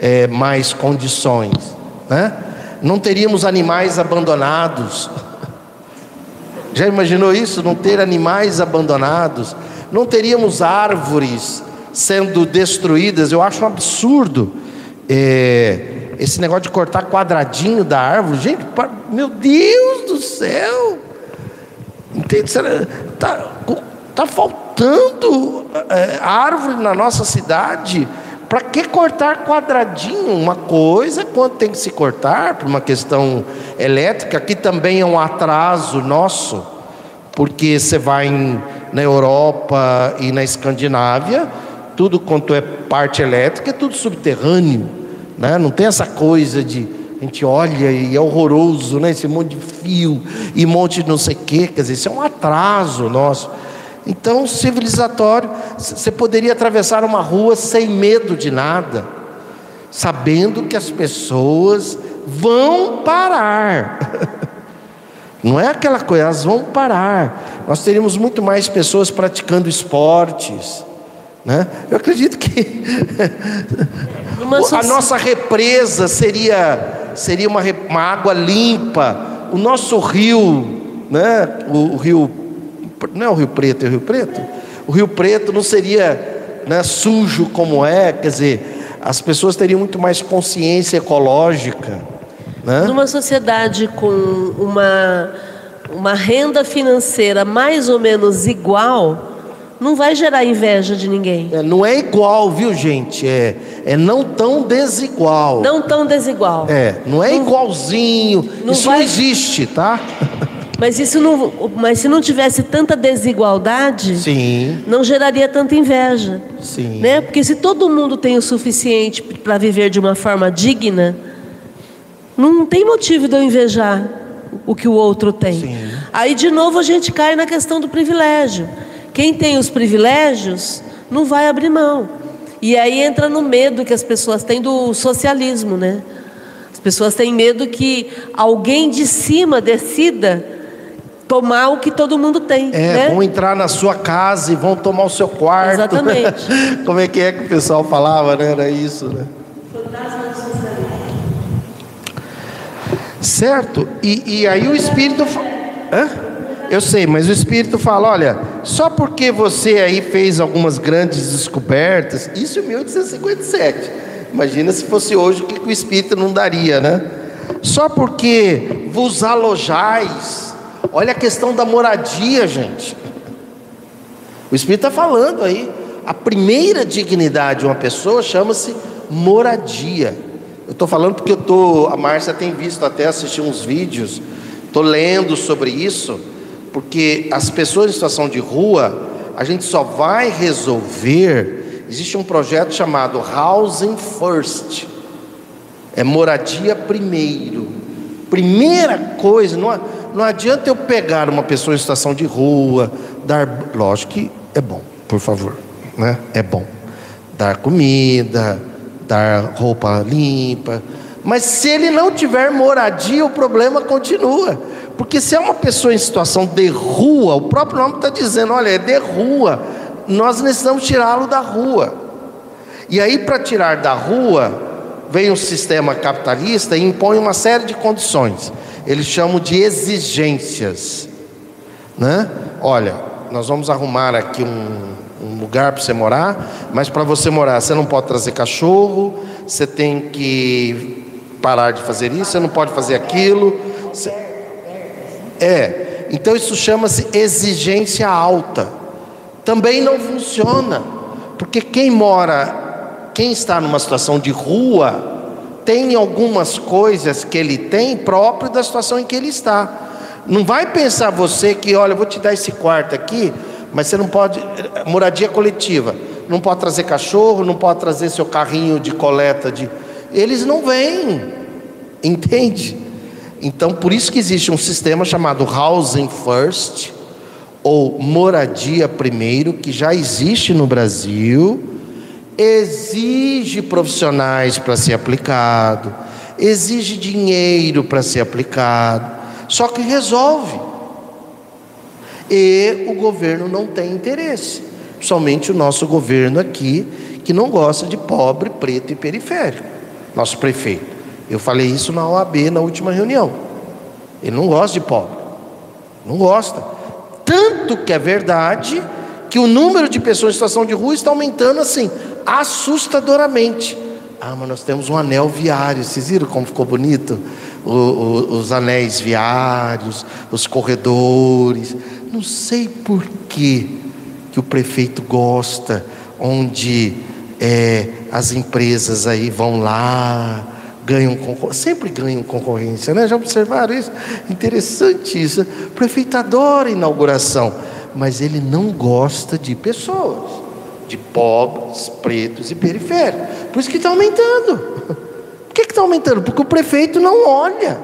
é, mais condições, né? Não teríamos animais abandonados. Já imaginou isso? Não ter animais abandonados? Não teríamos árvores sendo destruídas? Eu acho um absurdo é, esse negócio de cortar quadradinho da árvore. Gente, meu Deus do céu! Entende? Está tá faltando é, árvore na nossa cidade. Para que cortar quadradinho? Uma coisa quando tem que se cortar por uma questão elétrica, que também é um atraso nosso, porque você vai em, na Europa e na Escandinávia, tudo quanto é parte elétrica é tudo subterrâneo, né? não tem essa coisa de a gente olha e é horroroso, né? esse monte de fio e monte de não sei o quê, quer dizer, isso é um atraso nosso. Então, civilizatório, você poderia atravessar uma rua sem medo de nada, sabendo que as pessoas vão parar. Não é aquela coisa, elas vão parar. Nós teríamos muito mais pessoas praticando esportes. Né? Eu acredito que a nossa represa seria, seria uma, uma água limpa, o nosso rio, né? o, o rio não é o Rio Preto, é o Rio Preto? O Rio Preto não seria né, sujo como é, quer dizer, as pessoas teriam muito mais consciência ecológica. Né? Numa sociedade com uma, uma renda financeira mais ou menos igual, não vai gerar inveja de ninguém. É, não é igual, viu, gente? É, é não tão desigual. Não tão desigual. É, não é não, igualzinho. Não Isso vai... não existe, tá? Mas, isso não, mas se não tivesse tanta desigualdade, Sim. não geraria tanta inveja. Sim. Né? Porque se todo mundo tem o suficiente para viver de uma forma digna, não tem motivo de eu invejar o que o outro tem. Sim. Aí, de novo, a gente cai na questão do privilégio. Quem tem os privilégios não vai abrir mão. E aí entra no medo que as pessoas têm do socialismo, né? As pessoas têm medo que alguém de cima decida tomar o que todo mundo tem. É, né? vão entrar na sua casa e vão tomar o seu quarto. Exatamente. Como é que é que o pessoal falava, né? Era isso, né? Certo? E, e aí o Espírito. Hã? Eu sei, mas o Espírito fala: olha, só porque você aí fez algumas grandes descobertas, isso em 1857. Imagina se fosse hoje o que o Espírito não daria, né? Só porque vos alojais Olha a questão da moradia, gente. O Espírito está falando aí. A primeira dignidade de uma pessoa chama-se moradia. Eu estou falando porque eu tô, a Márcia tem visto até assistir uns vídeos, estou lendo sobre isso, porque as pessoas em situação de rua, a gente só vai resolver. Existe um projeto chamado Housing First, é moradia primeiro. Primeira coisa, não é não adianta eu pegar uma pessoa em situação de rua, dar. Lógico que é bom, por favor. Né? É bom. Dar comida, dar roupa limpa. Mas se ele não tiver moradia, o problema continua. Porque se é uma pessoa em situação de rua, o próprio nome está dizendo: olha, é de rua, nós necessitamos tirá-lo da rua. E aí, para tirar da rua, vem o sistema capitalista e impõe uma série de condições eles chamam de exigências, né? Olha, nós vamos arrumar aqui um, um lugar para você morar, mas para você morar, você não pode trazer cachorro, você tem que parar de fazer isso, você não pode fazer aquilo. Você... É, então isso chama-se exigência alta. Também não funciona, porque quem mora, quem está numa situação de rua, tem algumas coisas que ele tem próprio da situação em que ele está. Não vai pensar você que, olha, vou te dar esse quarto aqui, mas você não pode. Moradia coletiva. Não pode trazer cachorro, não pode trazer seu carrinho de coleta de. Eles não vêm. Entende? Então, por isso que existe um sistema chamado Housing First, ou Moradia Primeiro, que já existe no Brasil, exige profissionais para ser aplicado, exige dinheiro para ser aplicado só que resolve. E o governo não tem interesse. Somente o nosso governo aqui, que não gosta de pobre, preto e periférico. Nosso prefeito. Eu falei isso na OAB na última reunião. Ele não gosta de pobre. Não gosta. Tanto que é verdade que o número de pessoas em situação de rua está aumentando assim, assustadoramente. Ah, mas nós temos um anel viário. Vocês viram como ficou bonito? O, o, os anéis viários, os corredores. Não sei por que que o prefeito gosta, onde é, as empresas aí vão lá, ganham sempre ganham concorrência, né? Já observaram isso? Interessante isso. O prefeito adora inauguração, mas ele não gosta de pessoas de pobres, pretos e periféricos. Por isso que está aumentando. Por que está aumentando? Porque o prefeito não olha.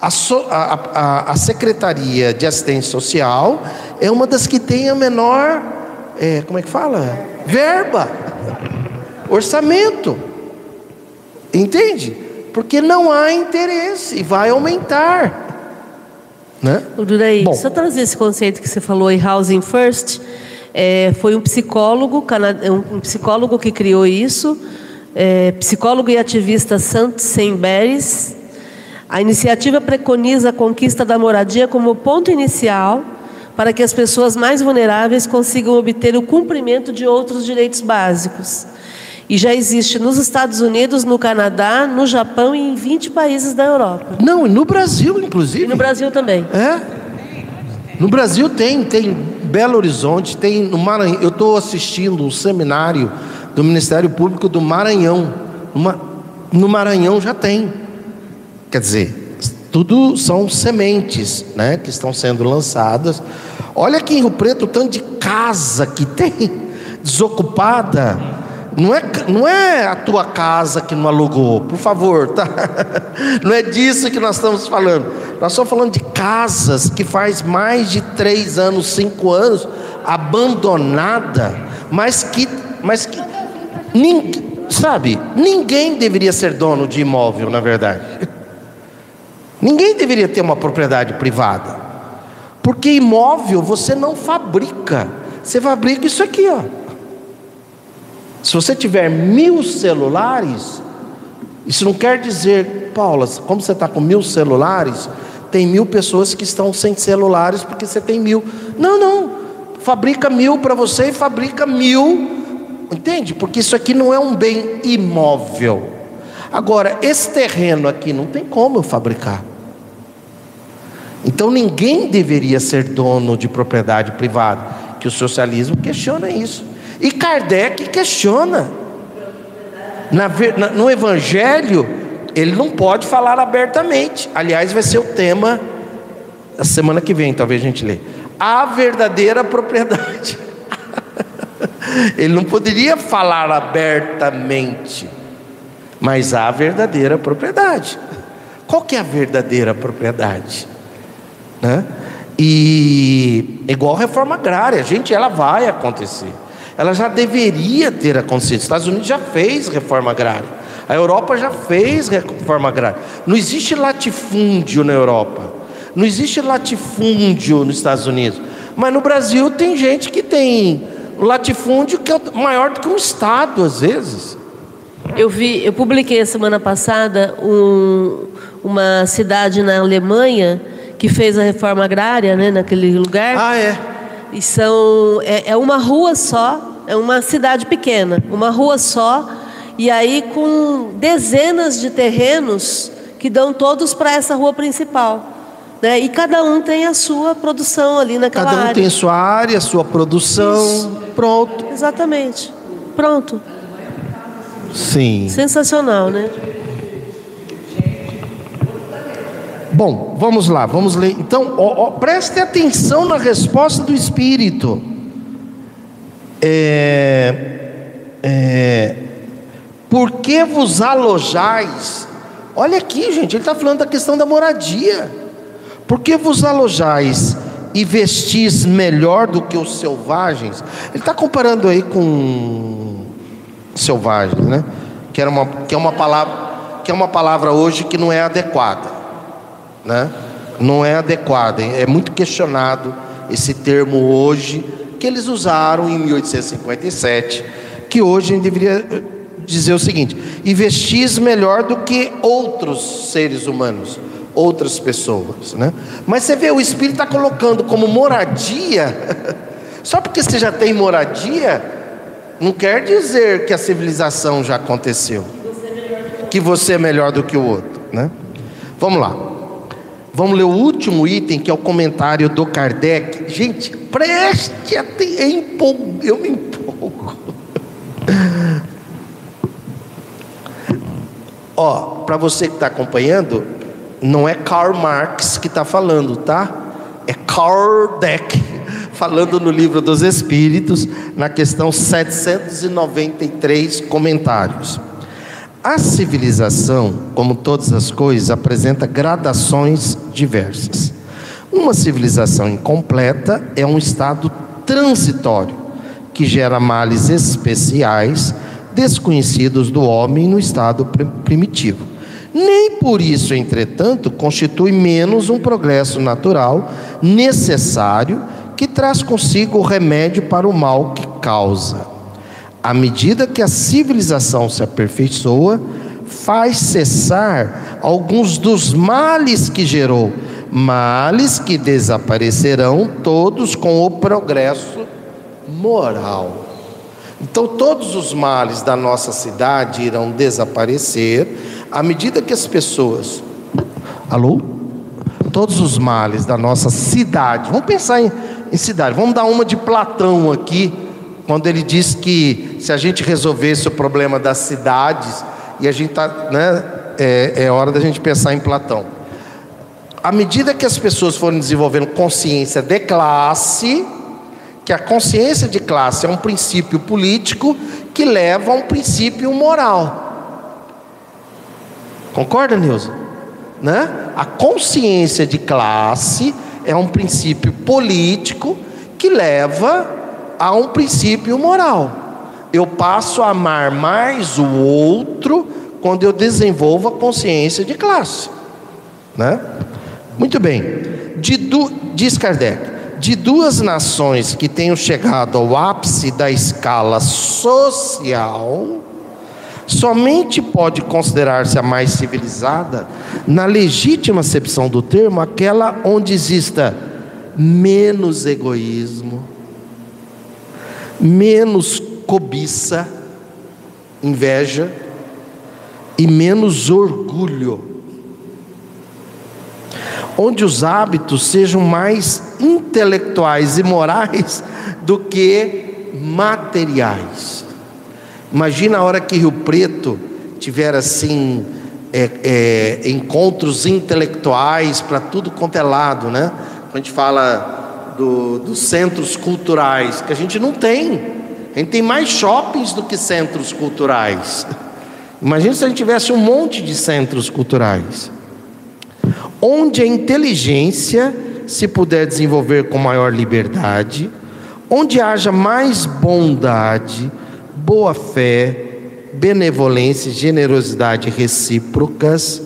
A, so, a, a, a, Secretaria de Assistência Social é uma das que tem a menor, é, como é que fala? Verba, orçamento. Entende? Porque não há interesse e vai aumentar. Né? Duraí, só trazer esse conceito que você falou em Housing First. É, foi um psicólogo, um psicólogo que criou isso, é, psicólogo e ativista Sant Semberes. A iniciativa preconiza a conquista da moradia como ponto inicial para que as pessoas mais vulneráveis consigam obter o cumprimento de outros direitos básicos. E já existe nos Estados Unidos, no Canadá, no Japão e em 20 países da Europa. Não, e no Brasil, inclusive. E no Brasil também. É? No Brasil tem, tem Belo Horizonte, tem no Maranhão. Eu estou assistindo um seminário do Ministério Público do Maranhão. Uma, no Maranhão já tem. Quer dizer, tudo são sementes né, que estão sendo lançadas. Olha aqui em Rio Preto o tanto de casa que tem desocupada. Não é, não é a tua casa que não alugou, por favor, tá? Não é disso que nós estamos falando. Nós estamos falando de casas que faz mais de três anos, cinco anos, abandonada, mas que, mas que ninguém, sabe, ninguém deveria ser dono de imóvel, na verdade. Ninguém deveria ter uma propriedade privada, porque imóvel você não fabrica, você fabrica isso aqui, ó. Se você tiver mil celulares, isso não quer dizer, Paula, como você está com mil celulares, tem mil pessoas que estão sem celulares porque você tem mil. Não, não. Fabrica mil para você e fabrica mil. Entende? Porque isso aqui não é um bem imóvel. Agora, esse terreno aqui não tem como eu fabricar. Então ninguém deveria ser dono de propriedade privada. Que o socialismo questiona isso. E Kardec questiona. Na, no Evangelho, ele não pode falar abertamente. Aliás, vai ser o tema da semana que vem, talvez a gente lê. A verdadeira propriedade. ele não poderia falar abertamente, mas a verdadeira propriedade. Qual que é a verdadeira propriedade? Né? E igual a reforma agrária, gente, ela vai acontecer ela já deveria ter acontecido. Os Estados Unidos já fez reforma agrária. A Europa já fez reforma agrária. Não existe latifúndio na Europa. Não existe latifúndio nos Estados Unidos. Mas no Brasil tem gente que tem latifúndio que é maior do que um estado às vezes. Eu vi, eu publiquei a semana passada um, uma cidade na Alemanha que fez a reforma agrária, né, naquele lugar. Ah, é E são é, é uma rua só, é uma cidade pequena, uma rua só, e aí com dezenas de terrenos que dão todos para essa rua principal. Né? E cada um tem a sua produção ali naquela Cada um área. tem sua área, sua produção. Pronto. Exatamente. Pronto. Sim. Sensacional, né? Bom, vamos lá, vamos ler. Então, ó, ó, preste atenção na resposta do Espírito. É, é, por que vos alojais? Olha aqui, gente, ele está falando da questão da moradia. Por que vos alojais e vestis melhor do que os selvagens? Ele está comparando aí com selvagens, né? Que, era uma, que, é uma palavra, que é uma palavra hoje que não é adequada né? Não é adequado, é muito questionado esse termo hoje que eles usaram em 1857, que hoje deveria dizer o seguinte: e vestis melhor do que outros seres humanos, outras pessoas, né? Mas você vê o Espírito está colocando como moradia, só porque você já tem moradia, não quer dizer que a civilização já aconteceu, que você é melhor do que o outro, né? Vamos lá. Vamos ler o último item, que é o comentário do Kardec. Gente, preste atenção, eu me empolgo. Ó, para você que está acompanhando, não é Karl Marx que está falando, tá? É Kardec falando no livro dos Espíritos, na questão 793, comentários. A civilização, como todas as coisas, apresenta gradações diversas. Uma civilização incompleta é um estado transitório que gera males especiais desconhecidos do homem no estado primitivo. Nem por isso, entretanto, constitui menos um progresso natural necessário que traz consigo o remédio para o mal que causa. À medida que a civilização se aperfeiçoa, faz cessar alguns dos males que gerou, males que desaparecerão todos com o progresso moral. Então, todos os males da nossa cidade irão desaparecer à medida que as pessoas. Alô? Todos os males da nossa cidade. Vamos pensar em, em cidade. Vamos dar uma de Platão aqui quando ele diz que se a gente resolvesse o problema das cidades, e a gente está, né, é, é hora da gente pensar em Platão. À medida que as pessoas forem desenvolvendo consciência de classe, que a consciência de classe é um princípio político que leva a um princípio moral. Concorda, Nilson? Né? A consciência de classe é um princípio político que leva há um princípio moral. Eu passo a amar mais o outro quando eu desenvolvo a consciência de classe. Né? Muito bem. De du... Diz Kardec: de duas nações que tenham chegado ao ápice da escala social, somente pode considerar-se a mais civilizada, na legítima acepção do termo, aquela onde exista menos egoísmo, menos cobiça, inveja e menos orgulho. Onde os hábitos sejam mais intelectuais e morais do que materiais. Imagina a hora que Rio Preto tiver assim é, é, encontros intelectuais para tudo quanto é lado, né? Quando a gente fala do, dos centros culturais, que a gente não tem. A gente tem mais shoppings do que centros culturais. Imagina se a gente tivesse um monte de centros culturais. Onde a inteligência se puder desenvolver com maior liberdade, onde haja mais bondade, boa fé, benevolência e generosidade recíprocas,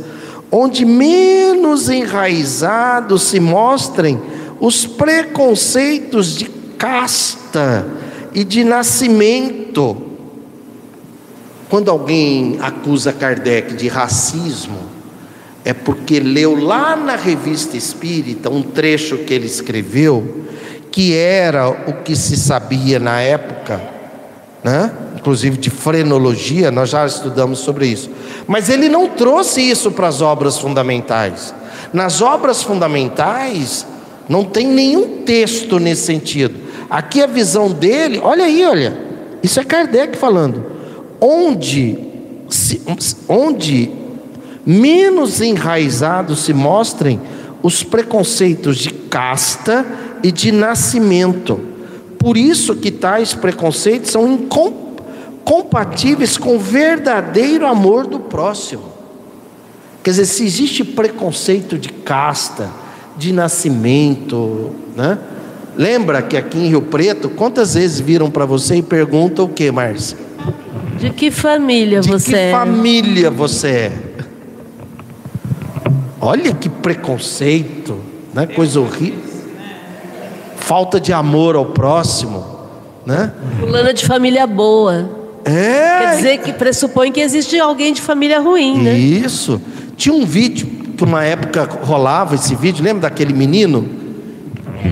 onde menos enraizados se mostrem os preconceitos de casta e de nascimento. Quando alguém acusa Kardec de racismo, é porque leu lá na revista espírita um trecho que ele escreveu que era o que se sabia na época, né? inclusive de frenologia, nós já estudamos sobre isso. Mas ele não trouxe isso para as obras fundamentais. Nas obras fundamentais, não tem nenhum texto nesse sentido. Aqui a visão dele, olha aí, olha, isso é Kardec falando. Onde, se, onde menos enraizados se mostrem os preconceitos de casta e de nascimento. Por isso que tais preconceitos são incompatíveis com o verdadeiro amor do próximo. Quer dizer, se existe preconceito de casta, de nascimento, né? Lembra que aqui em Rio Preto, quantas vezes viram para você e perguntam o que, Márcia? De que família De você que é? família você é? Olha que preconceito, né? Coisa horrível. Falta de amor ao próximo, né? Fulana de família boa. É. Quer dizer que pressupõe que existe alguém de família ruim, né? Isso. Tinha um vídeo que uma época rolava esse vídeo, lembra daquele menino?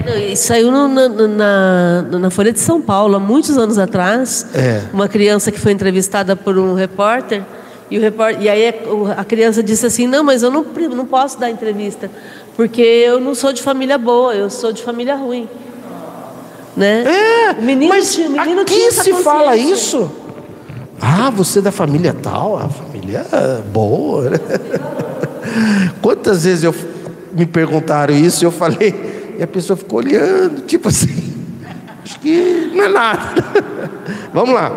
Não, saiu no- na, na, na Folha de São Paulo, há muitos anos atrás. É. Uma criança que foi entrevistada por um repórter. E, o repórter, e aí a criança disse assim: Não, mas eu não, não posso dar entrevista, porque eu não sou de família boa, eu sou de família ruim. Né? É, o menino, mas tinha- o menino aqui se fala isso. Ah, você é da família tal, a família boa. Quantas vezes eu me perguntaram isso e eu falei, e a pessoa ficou olhando, tipo assim, acho que não é nada. Vamos lá.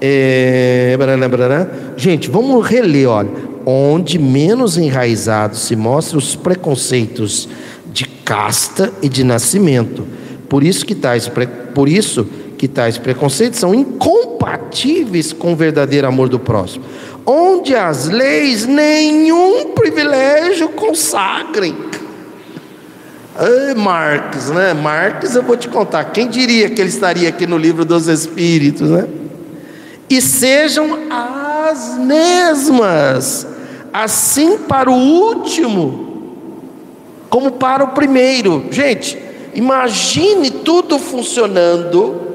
É. Gente, vamos reler, olha. Onde menos enraizados se mostram os preconceitos de casta e de nascimento. Por isso que tais, por isso que tais preconceitos são incompatíveis com o verdadeiro amor do próximo. Onde as leis nenhum privilégio consagrem. Ai, Marx, né? Marx, eu vou te contar. Quem diria que ele estaria aqui no livro dos Espíritos, né? E sejam as mesmas, assim para o último, como para o primeiro. Gente, imagine tudo funcionando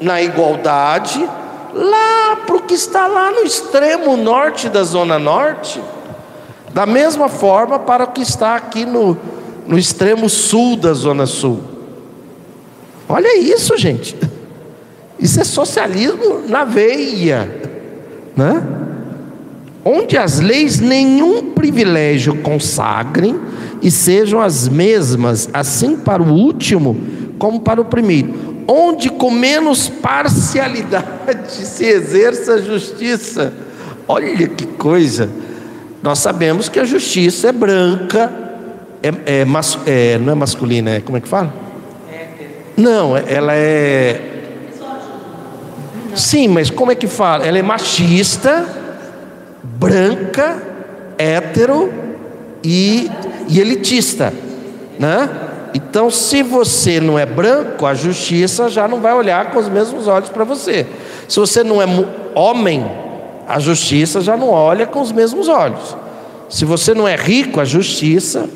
na igualdade, lá para o que está lá no extremo norte da Zona Norte, da mesma forma para o que está aqui no, no extremo sul da Zona Sul. Olha isso, gente. Isso é socialismo na veia, né? Onde as leis nenhum privilégio consagrem e sejam as mesmas, assim para o último como para o primeiro. Onde com menos parcialidade se exerça a justiça. Olha que coisa. Nós sabemos que a justiça é branca, é, é mas- é- não é masculina, é, como é que fala? Não, ela é. Sim, mas como é que fala? Ela é machista, branca, hétero e, e elitista, né? Então, se você não é branco, a justiça já não vai olhar com os mesmos olhos para você. Se você não é homem, a justiça já não olha com os mesmos olhos. Se você não é rico, a justiça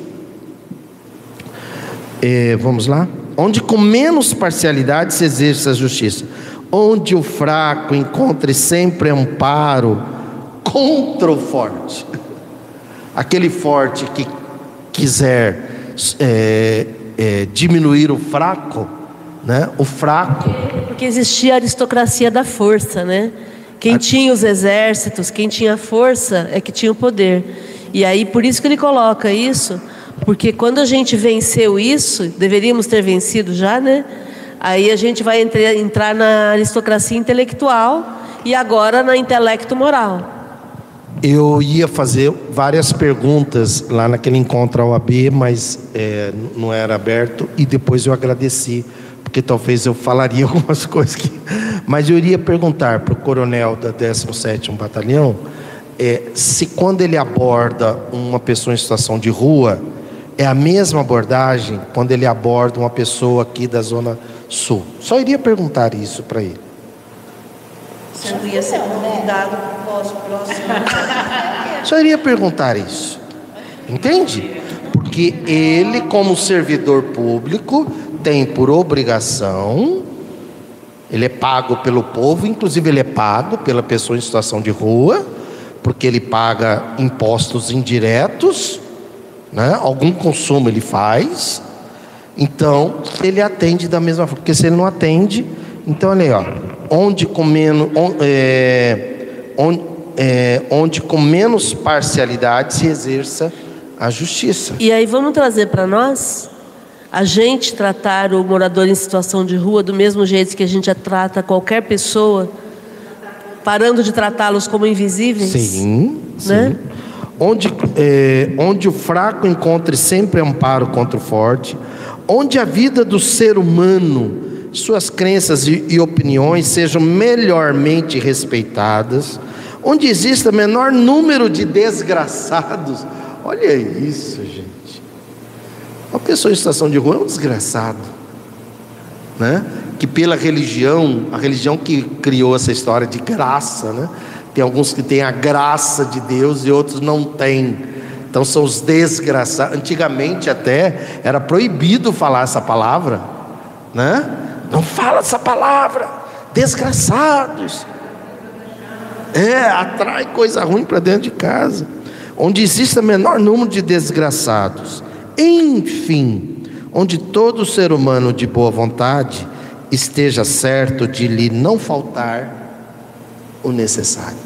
é, vamos lá? Onde com menos parcialidade se exerce a justiça. Onde o fraco encontre sempre amparo contra o forte. Aquele forte que quiser é, é, diminuir o fraco, né? O fraco. Porque existia a aristocracia da força, né? Quem tinha os exércitos, quem tinha força é que tinha o poder. E aí por isso que ele coloca isso, porque quando a gente venceu isso, deveríamos ter vencido já, né? Aí a gente vai entre- entrar na aristocracia intelectual e agora na intelecto moral. Eu ia fazer várias perguntas lá naquele encontro ao AB, mas é, não era aberto, e depois eu agradeci, porque talvez eu falaria algumas coisas que. Mas eu iria perguntar para o coronel da 17 Batalhão é, se quando ele aborda uma pessoa em situação de rua, é a mesma abordagem quando ele aborda uma pessoa aqui da Zona Sul. Só iria perguntar isso para ele. Não ia ser convidado para o próximo. Só iria perguntar isso. Entende? Porque ele, como servidor público, tem por obrigação, ele é pago pelo povo, inclusive ele é pago pela pessoa em situação de rua, porque ele paga impostos indiretos, né? algum consumo ele faz, então ele atende da mesma forma, porque se ele não atende, então olha aí, ó, onde com menos, é, onde, é, onde com menos parcialidade se exerça a justiça. E aí vamos trazer para nós a gente tratar o morador em situação de rua do mesmo jeito que a gente trata qualquer pessoa, parando de tratá-los como invisíveis? Sim, Né? sim. Onde, é, onde o fraco encontre sempre amparo contra o forte, onde a vida do ser humano, suas crenças e, opiniões sejam melhormente respeitadas, onde exista menor número de desgraçados. Olha isso, gente. Uma pessoa em situação de rua é um desgraçado, né? Que pela religião, a religião que criou essa história de graça, né? Tem alguns que têm a graça de Deus e outros não têm. Então são os desgraçados. Antigamente até era proibido falar essa palavra, né? Não fala essa palavra, desgraçados. É, atrai coisa ruim para dentro de casa. Onde exista menor número de desgraçados. Enfim, onde todo ser humano de boa vontade esteja certo de lhe não faltar o necessário.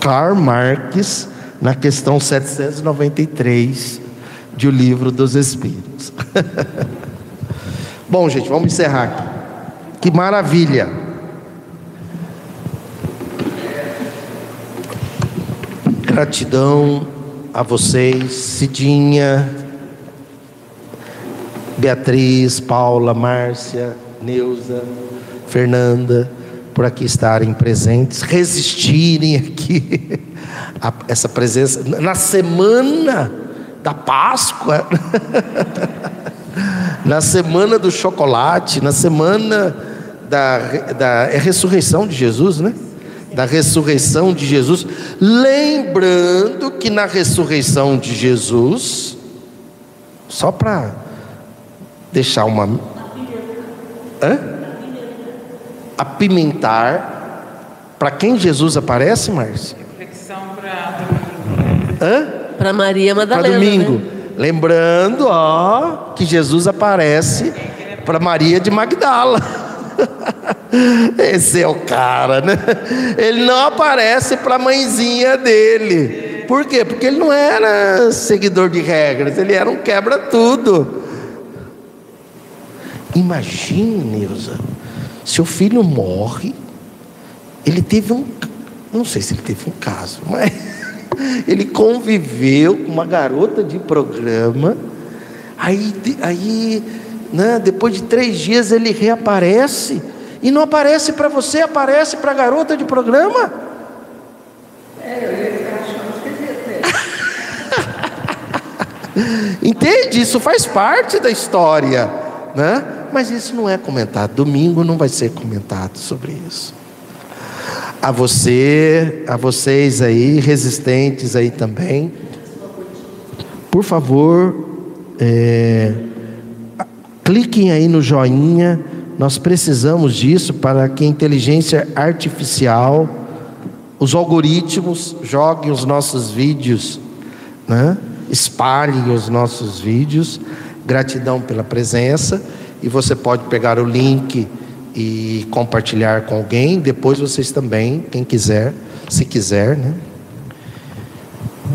Karl Marx, na questão 793 de O Livro dos Espíritos. Bom, gente, vamos encerrar aqui. Que maravilha! Gratidão a vocês, Cidinha, Beatriz, Paula, Márcia, Neuza, Fernanda, por aqui estarem presentes, resistirem aqui a essa presença na semana da Páscoa, na semana do chocolate, na semana da, da é ressurreição de Jesus, né? Da ressurreição de Jesus, lembrando que na ressurreição de Jesus, só para deixar uma. Hã? Apimentar. Para quem Jesus aparece, Márcia? Reflexão para Hã? Para Maria Para Madalena. domingo. né? Lembrando, ó, que Jesus aparece para Maria de Magdala. Esse é o cara, né? Ele não aparece para a mãezinha dele. Por quê? Porque ele não era seguidor de regras, ele era um quebra-tudo. Imagine, Neuza, seu filho morre, ele teve um. Não sei se ele teve um caso, mas ele conviveu com uma garota de programa. Aí, aí né, depois de três dias ele reaparece. E não aparece para você, aparece para a garota de programa. Entende? Isso faz parte da história, né? Mas isso não é comentado. Domingo não vai ser comentado sobre isso. A você, a vocês aí, resistentes aí também, por favor, é, cliquem aí no joinha. Nós precisamos disso para que a inteligência artificial, os algoritmos, joguem os nossos vídeos, né? espalhem os nossos vídeos. Gratidão pela presença. E você pode pegar o link e compartilhar com alguém. Depois vocês também, quem quiser, se quiser, né?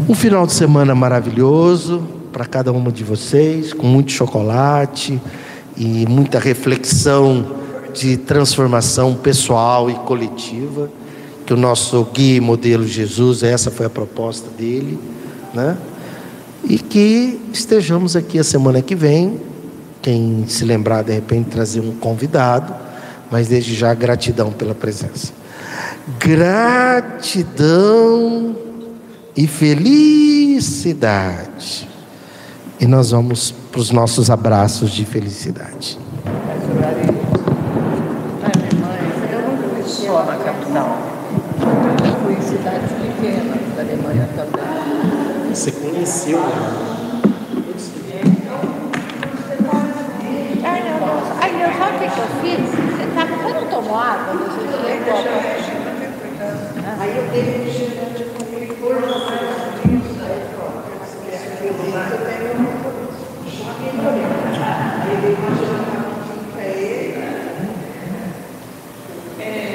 Um final de semana maravilhoso para cada uma de vocês, com muito chocolate e muita reflexão de transformação pessoal e coletiva. Que o nosso guia e modelo Jesus, essa foi a proposta dele, né? E que estejamos aqui a semana que vem. Quem se lembrar, de repente, trazer um convidado, mas desde já gratidão pela presença. Gratidão e felicidade. E nós vamos para os nossos abraços de felicidade. Só na capital. Pequenas da Alemanha também. Você conheceu? Aí eu, sabe o que, eu fiz? Você, tá, você não tomou água? Você não, eu deixa, deixa, ah. Aí eu dei um cheirante com licor na Ele imaginava para ele. É,